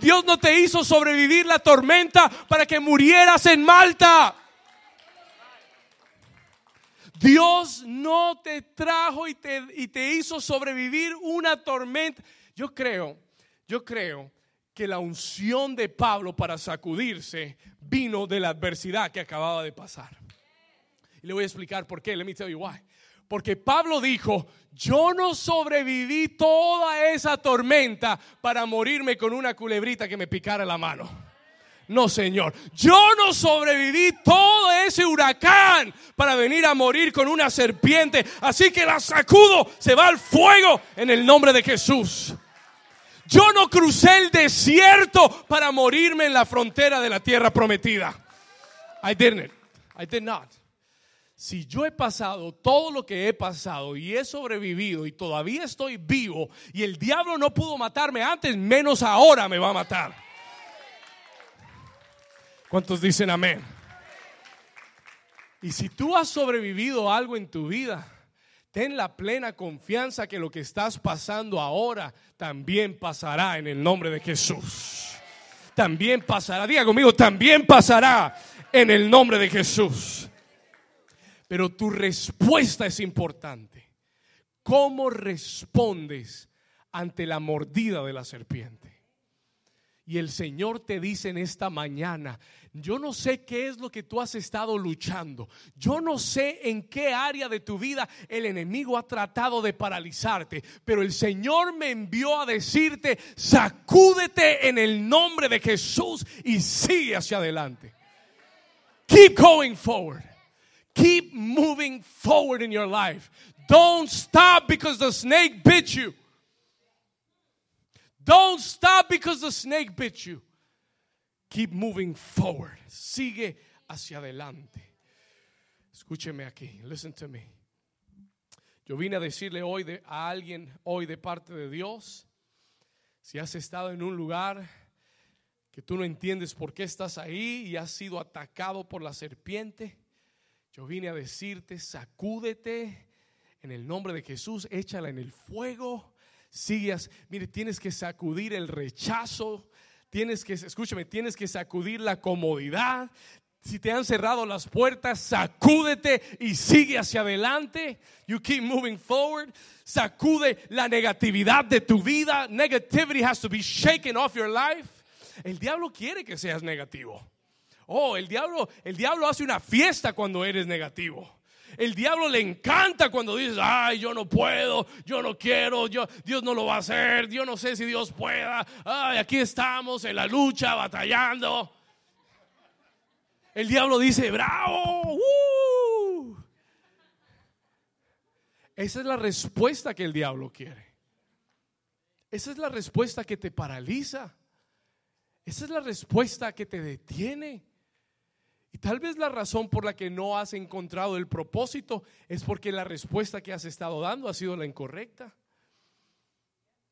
Dios no te hizo sobrevivir la tormenta para que murieras en Malta. Dios no te trajo y te, y te hizo sobrevivir una tormenta. Yo creo, yo creo que la unción de Pablo para sacudirse vino de la adversidad que acababa de pasar. Y le voy a explicar por qué. Let me tell you why. Porque Pablo dijo, yo no sobreviví toda esa tormenta para morirme con una culebrita que me picara la mano. No, Señor. Yo no sobreviví todo ese huracán para venir a morir con una serpiente. Así que la sacudo, se va al fuego en el nombre de Jesús. Yo no crucé el desierto para morirme en la frontera de la tierra prometida. I didn't. I did not. Si yo he pasado todo lo que he pasado y he sobrevivido y todavía estoy vivo y el diablo no pudo matarme antes, menos ahora me va a matar. ¿Cuántos dicen amén? Y si tú has sobrevivido algo en tu vida, Ten la plena confianza que lo que estás pasando ahora también pasará en el nombre de Jesús. También pasará, diga conmigo, también pasará en el nombre de Jesús. Pero tu respuesta es importante. ¿Cómo respondes ante la mordida de la serpiente? Y el Señor te dice en esta mañana, yo no sé qué es lo que tú has estado luchando. Yo no sé en qué área de tu vida el enemigo ha tratado de paralizarte. Pero el Señor me envió a decirte, sacúdete en el nombre de Jesús y sigue hacia adelante. Keep going forward. Keep moving forward in your life. Don't stop because the snake bit you. Don't stop because the snake bit you. Keep moving forward. Sigue hacia adelante. Escúcheme aquí. Listen to me. Yo vine a decirle hoy de, a alguien hoy de parte de Dios, si has estado en un lugar que tú no entiendes por qué estás ahí y has sido atacado por la serpiente, yo vine a decirte, sacúdete en el nombre de Jesús, échala en el fuego, sigas, mire, tienes que sacudir el rechazo, tienes que, escúchame, tienes que sacudir la comodidad. Si te han cerrado las puertas, sacúdete y sigue hacia adelante. You keep moving forward. Sacude la negatividad de tu vida. Negativity has to be shaken off your life. El diablo quiere que seas negativo. Oh, el diablo, el diablo hace una fiesta cuando eres negativo. El diablo le encanta cuando dices, ay, yo no puedo, yo no quiero, yo, Dios no lo va a hacer, yo no sé si Dios pueda. Ay, aquí estamos en la lucha, batallando. El diablo dice, bravo. Uh". Esa es la respuesta que el diablo quiere. Esa es la respuesta que te paraliza. Esa es la respuesta que te detiene. Tal vez la razón por la que no has encontrado el propósito es porque la respuesta que has estado dando ha sido la incorrecta.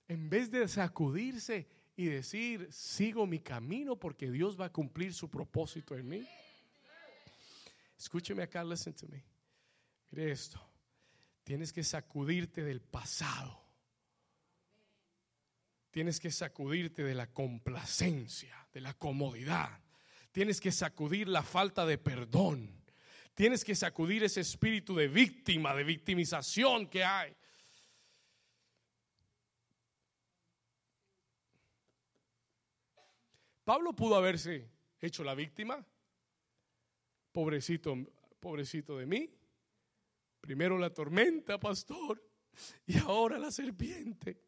En vez de sacudirse y decir, sigo mi camino porque Dios va a cumplir su propósito en mí. Escúcheme acá, listen to me. Mire esto. Tienes que sacudirte del pasado. Tienes que sacudirte de la complacencia, de la comodidad Tienes que sacudir la falta de perdón. Tienes que sacudir ese espíritu de víctima, de victimización que hay. Pablo pudo haberse hecho la víctima. Pobrecito, pobrecito de mí. Primero la tormenta, pastor, y ahora la serpiente.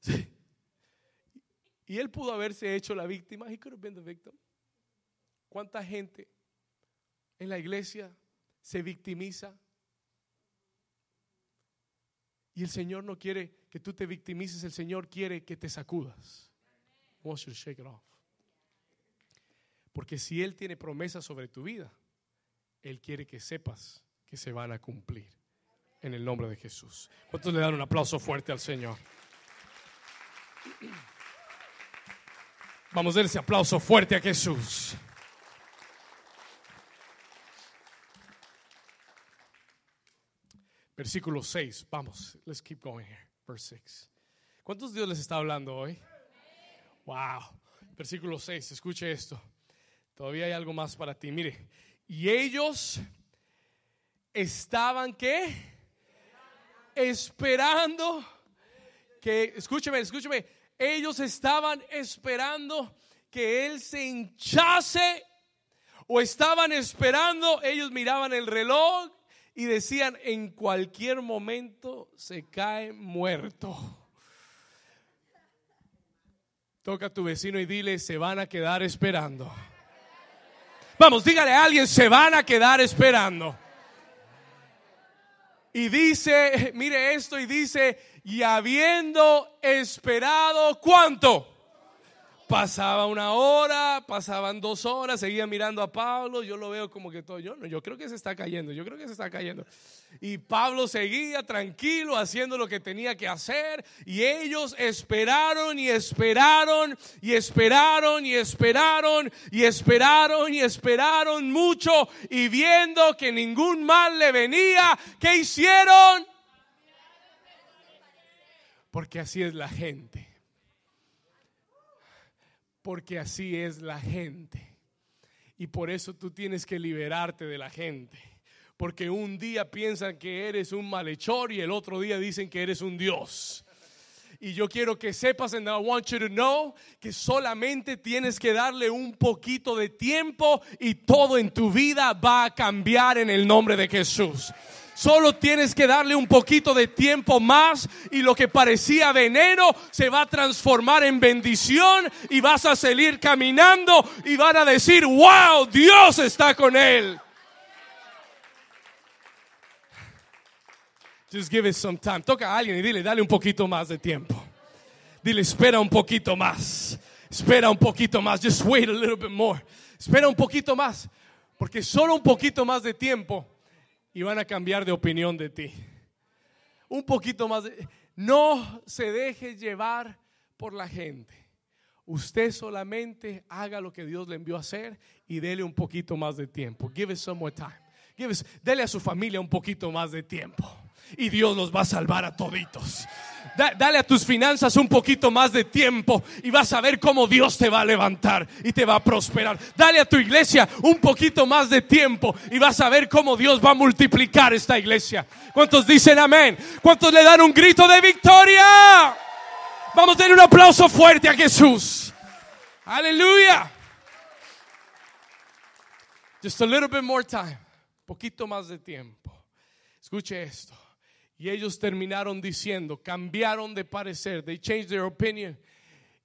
Sí. Y él pudo haberse hecho la víctima. He could have been the victim. ¿Cuánta gente en la iglesia se victimiza? Y el Señor no quiere que tú te victimices, el Señor quiere que te sacudas. Shake off. Porque si Él tiene promesas sobre tu vida, Él quiere que sepas que se van a cumplir. En el nombre de Jesús. ¿Cuántos le dan un aplauso fuerte al Señor? Vamos a dar ese aplauso fuerte a Jesús. Versículo 6. Vamos, let's keep going here. Verse 6. ¿Cuántos Dios les está hablando hoy? Wow. Versículo 6. Escuche esto. Todavía hay algo más para ti. Mire. Y ellos estaban qué? Esperando que, escúcheme, escúcheme ellos estaban esperando que él se hinchase o estaban esperando, ellos miraban el reloj y decían, en cualquier momento se cae muerto. Toca a tu vecino y dile, se van a quedar esperando. Vamos, dígale a alguien, se van a quedar esperando. Y dice, (laughs) mire esto, y dice, y habiendo esperado, ¿cuánto? Pasaba una hora, pasaban dos horas, seguía mirando a Pablo, yo lo veo como que todo, yo no, yo creo que se está cayendo, yo creo que se está cayendo. Y Pablo seguía tranquilo haciendo lo que tenía que hacer y ellos esperaron y esperaron y esperaron y esperaron y esperaron y esperaron mucho y viendo que ningún mal le venía, ¿qué hicieron? Porque así es la gente. Porque así es la gente. Y por eso tú tienes que liberarte de la gente. Porque un día piensan que eres un malhechor y el otro día dicen que eres un Dios. Y yo quiero que sepas, and I want you to know, que solamente tienes que darle un poquito de tiempo y todo en tu vida va a cambiar en el nombre de Jesús. Solo tienes que darle un poquito de tiempo más y lo que parecía veneno se va a transformar en bendición y vas a salir caminando y van a decir, wow, Dios está con él. Just give it some time. Toca a alguien y dile, dale un poquito más de tiempo. Dile, espera un poquito más. Espera un poquito más. Just wait a little bit more. Espera un poquito más. Porque solo un poquito más de tiempo y van a cambiar de opinión de ti. Un poquito más. No se deje llevar por la gente. Usted solamente haga lo que Dios le envió a hacer y dele un poquito más de tiempo. Give it some more time. Give dele a su familia un poquito más de tiempo. Y Dios los va a salvar a toditos. dale a tus finanzas un poquito más de tiempo y vas a ver cómo Dios te va a levantar y te va a prosperar. Dale a tu iglesia un poquito más de tiempo y vas a ver cómo Dios va a multiplicar esta iglesia. ¿Cuántos dicen amén? ¿Cuántos le dan un grito de victoria? Vamos a tener un aplauso fuerte a Jesús. Aleluya. Just a little bit more time. Poquito más de tiempo. Escuche esto. Y ellos terminaron diciendo, cambiaron de parecer. They changed their opinion.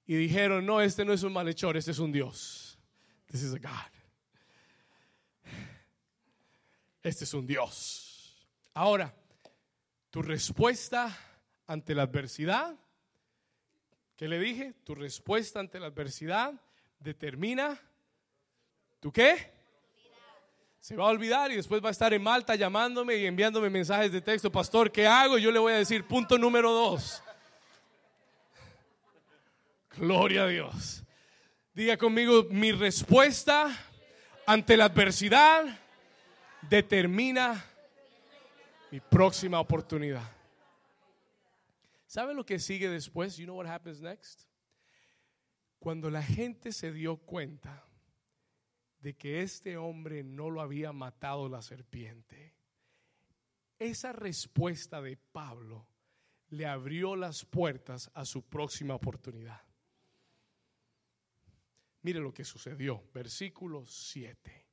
Y dijeron, no, este no es un malhechor, este es un Dios. This is a God. Este es un Dios. Ahora, tu respuesta ante la adversidad ¿Qué le dije? Tu respuesta ante la adversidad determina tu qué. Se va a olvidar y después va a estar en Malta llamándome y enviándome mensajes de texto, pastor, ¿qué hago? Yo le voy a decir, punto número dos. Gloria a Dios. Diga conmigo, mi respuesta ante la adversidad determina mi próxima oportunidad. ¿Sabe lo que sigue después? You know what happens next? Cuando la gente se dio cuenta de que este hombre no lo había matado la serpiente, esa respuesta de Pablo le abrió las puertas a su próxima oportunidad. Mire lo que sucedió, versículo 7.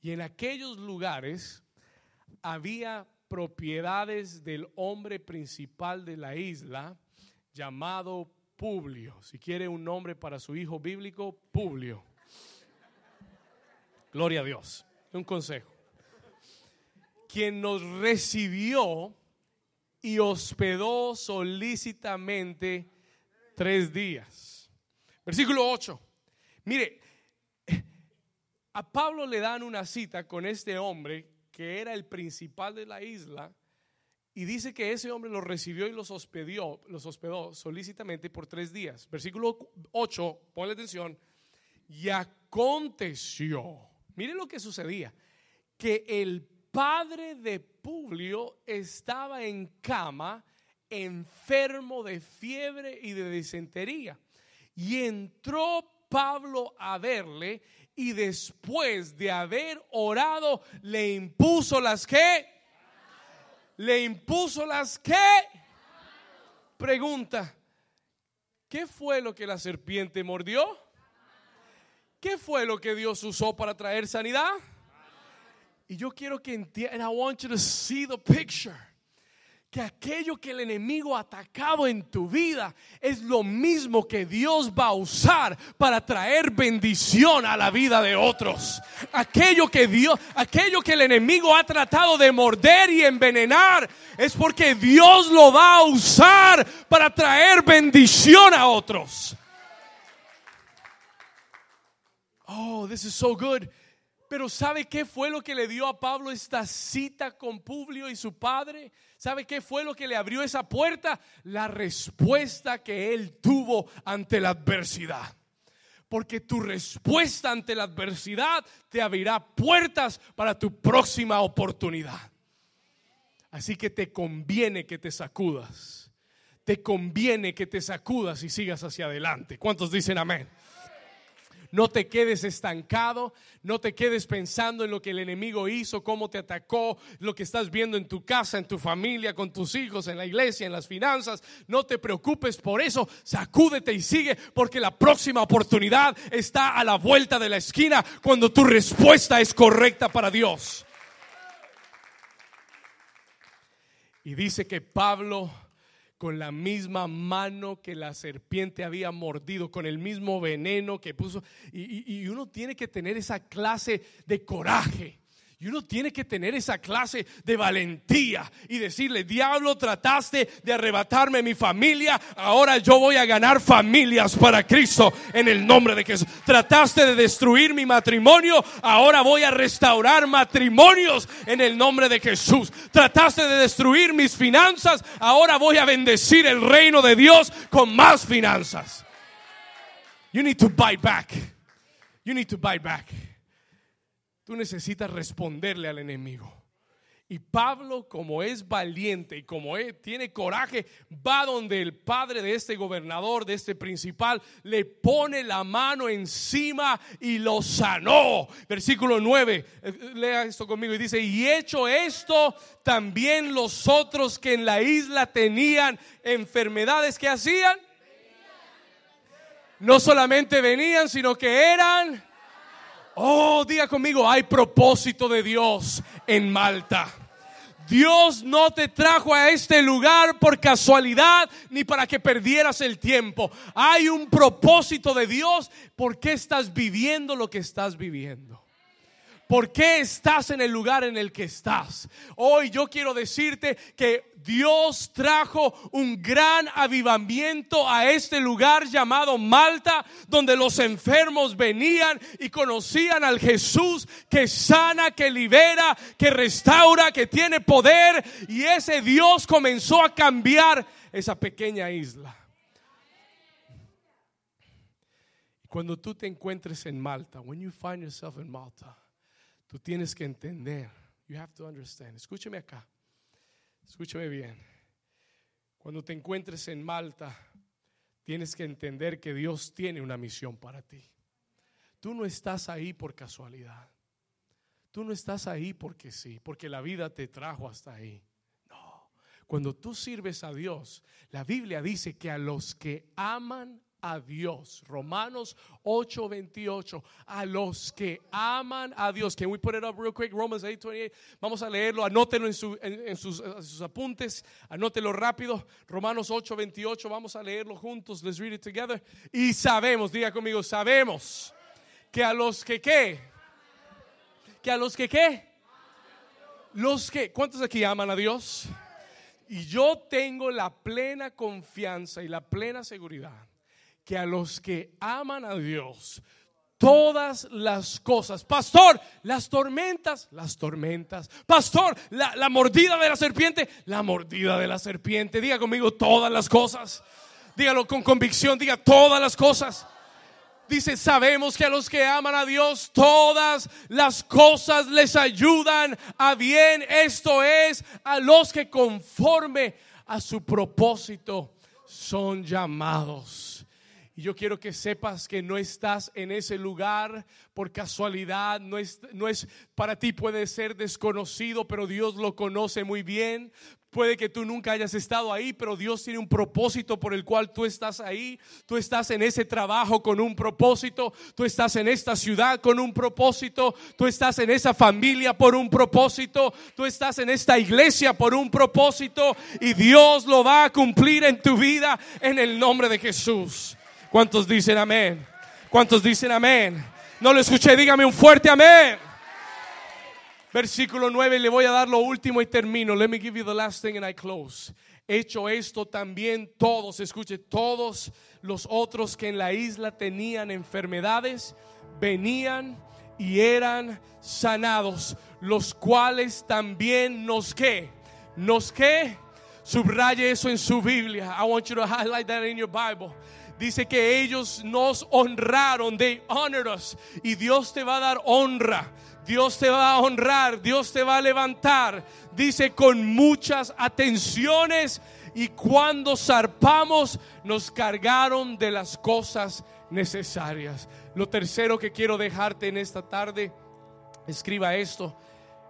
Y en aquellos lugares había propiedades del hombre principal de la isla llamado Publio. Si quiere un nombre para su hijo bíblico, Publio. Gloria a Dios. Un consejo. Quien nos recibió y hospedó solícitamente tres días. Versículo 8. Mire, a Pablo le dan una cita con este hombre que era el principal de la isla, y dice que ese hombre los recibió y los hospedó, los hospedó solícitamente por tres días. Versículo 8, ponle atención, y aconteció, mire lo que sucedía, que el padre de Publio estaba en cama, enfermo de fiebre y de disentería, y entró Pablo a verle y después de haber orado le impuso las que le impuso las que pregunta ¿qué fue lo que la serpiente mordió? ¿Qué fue lo que Dios usó para traer sanidad? Y yo quiero que entiendan, I want you to see the picture que aquello que el enemigo ha atacado en tu vida es lo mismo que Dios va a usar para traer bendición a la vida de otros. Aquello que Dios, aquello que el enemigo ha tratado de morder y envenenar es porque Dios lo va a usar para traer bendición a otros. Oh, this is so good. Pero ¿sabe qué fue lo que le dio a Pablo esta cita con Publio y su padre? ¿Sabe qué fue lo que le abrió esa puerta? La respuesta que él tuvo ante la adversidad. Porque tu respuesta ante la adversidad te abrirá puertas para tu próxima oportunidad. Así que te conviene que te sacudas. Te conviene que te sacudas y sigas hacia adelante. ¿Cuántos dicen amén? No te quedes estancado, no te quedes pensando en lo que el enemigo hizo, cómo te atacó, lo que estás viendo en tu casa, en tu familia, con tus hijos, en la iglesia, en las finanzas. No te preocupes por eso, sacúdete y sigue, porque la próxima oportunidad está a la vuelta de la esquina cuando tu respuesta es correcta para Dios. Y dice que Pablo con la misma mano que la serpiente había mordido, con el mismo veneno que puso. Y, uno tiene que tener esa clase de coraje. Y uno tiene que tener esa clase de valentía y decirle, diablo, trataste de arrebatarme mi familia, ahora yo voy a ganar familias para Cristo en el nombre de Jesús. Trataste de destruir mi matrimonio, ahora voy a restaurar matrimonios en el nombre de Jesús. Trataste de destruir mis finanzas, ahora voy a bendecir el reino de Dios con más finanzas. You need to bite back. You need to bite back. Tú necesitas responderle al enemigo. Y Pablo, como es valiente y como tiene coraje, va donde el padre de este gobernador, de este principal, le pone la mano encima y lo sanó. Versículo 9, eh, lea esto conmigo y dice, y hecho esto, también los otros que en la isla tenían enfermedades que hacían, no solamente venían, sino que eran Oh, diga conmigo, hay propósito de Dios en Malta. Dios no te trajo a este lugar por casualidad ni para que perdieras el tiempo. Hay un propósito de Dios. ¿Por qué estás viviendo lo que estás viviendo? ¿Por qué estás en el lugar en el que estás? Hoy yo quiero decirte que Dios trajo un gran avivamiento a este lugar llamado Malta, donde los enfermos venían y conocían al Jesús que sana, que libera, que restaura, que tiene poder. Y ese Dios comenzó a cambiar esa pequeña isla. Cuando tú te encuentres en Malta, when you find yourself Malta, Tú tienes que entender. You have to understand. Escúcheme acá. Escúchame bien. Cuando te encuentres en Malta, tienes que entender que Dios tiene una misión para ti. Tú no estás ahí por casualidad. Tú no estás ahí porque sí, porque la vida te trajo hasta ahí. No. Cuando tú sirves a Dios, la Biblia dice que a los que aman a Dios. Romanos 8:28. A los que aman a Dios. Can we put it up real quick? Romans 8:28. Vamos a leerlo. Anótelo en, sus, sus, apuntes. Anótelo rápido. Romanos 8:28. Vamos a leerlo juntos. Let's read it together. Y sabemos, diga conmigo, sabemos que a los que qué. Que a los que qué. Los que, ¿cuántos aquí aman a Dios? Y yo tengo la plena confianza y la plena seguridad que a los que aman a Dios, todas las cosas. Pastor, las tormentas, las tormentas. Pastor, la, mordida de la serpiente, la mordida de la serpiente. Diga conmigo todas las cosas. Dígalo con convicción, diga todas las cosas. Dice, sabemos que a los que aman a Dios todas las cosas les ayudan a bien. Esto es, a los que conforme a su propósito son llamados. Y yo quiero que sepas que no estás en ese lugar por casualidad, no es, no es para ti puede ser desconocido, pero Dios lo conoce muy bien. Puede que tú nunca hayas estado ahí, pero Dios tiene un propósito por el cual tú estás ahí. Tú estás en ese trabajo con un propósito. Tú estás en esta ciudad con un propósito. Tú estás en esa familia por un propósito. Tú estás en esta iglesia por un propósito. Y Dios lo va a cumplir en tu vida en el nombre de Jesús. ¿Cuántos dicen amén? ¿Cuántos dicen amén? No lo escuché, dígame un fuerte amén. Versículo 9, le voy a dar lo último y termino. Let me give you the last thing and I close. Hecho esto también todos, escuche, todos los otros que en la isla tenían enfermedades, venían y eran sanados, los cuales también nos que, nos que, subraye eso en su Biblia. I want you to highlight that in your Bible dice que ellos nos honraron, they honored us. Y Dios te va a dar honra. Dios te va a honrar, Dios te va a levantar. Dice con muchas atenciones y cuando zarpamos nos cargaron de las cosas necesarias. Lo tercero que quiero dejarte en esta tarde, escriba esto.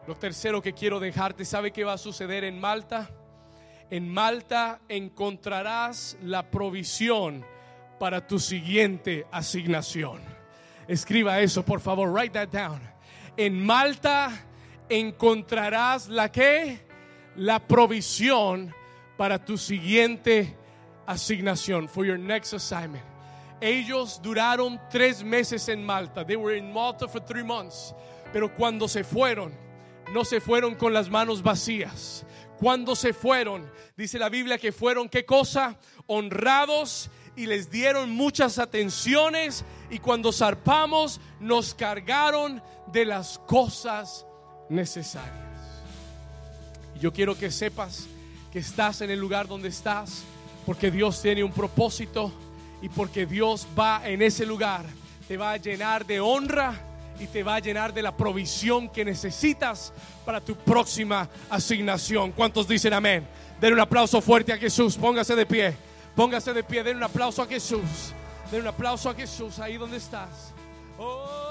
Lo tercero que quiero dejarte, ¿sabe qué va a suceder en Malta? En Malta encontrarás la provisión para tu siguiente asignación. Escriba eso, por favor, write that down. En Malta encontrarás la que la provisión para tu siguiente asignación, for your next assignment. Ellos duraron tres meses en Malta. They were in Malta for three months. Pero cuando se fueron, no se fueron con las manos vacías. Cuando se fueron, dice la Biblia que fueron qué cosa? Honrados y les dieron muchas atenciones y cuando zarpamos nos cargaron de las cosas necesarias. Y yo quiero que sepas que estás en el lugar donde estás porque Dios tiene un propósito y porque Dios va en ese lugar, te va a llenar de honra y te va a llenar de la provisión que necesitas para tu próxima asignación. ¿Cuántos dicen amén? Den un aplauso fuerte a Jesús, póngase de pie, póngase de pie, den un aplauso a Jesús, den un aplauso a Jesús ahí donde estás. Oh.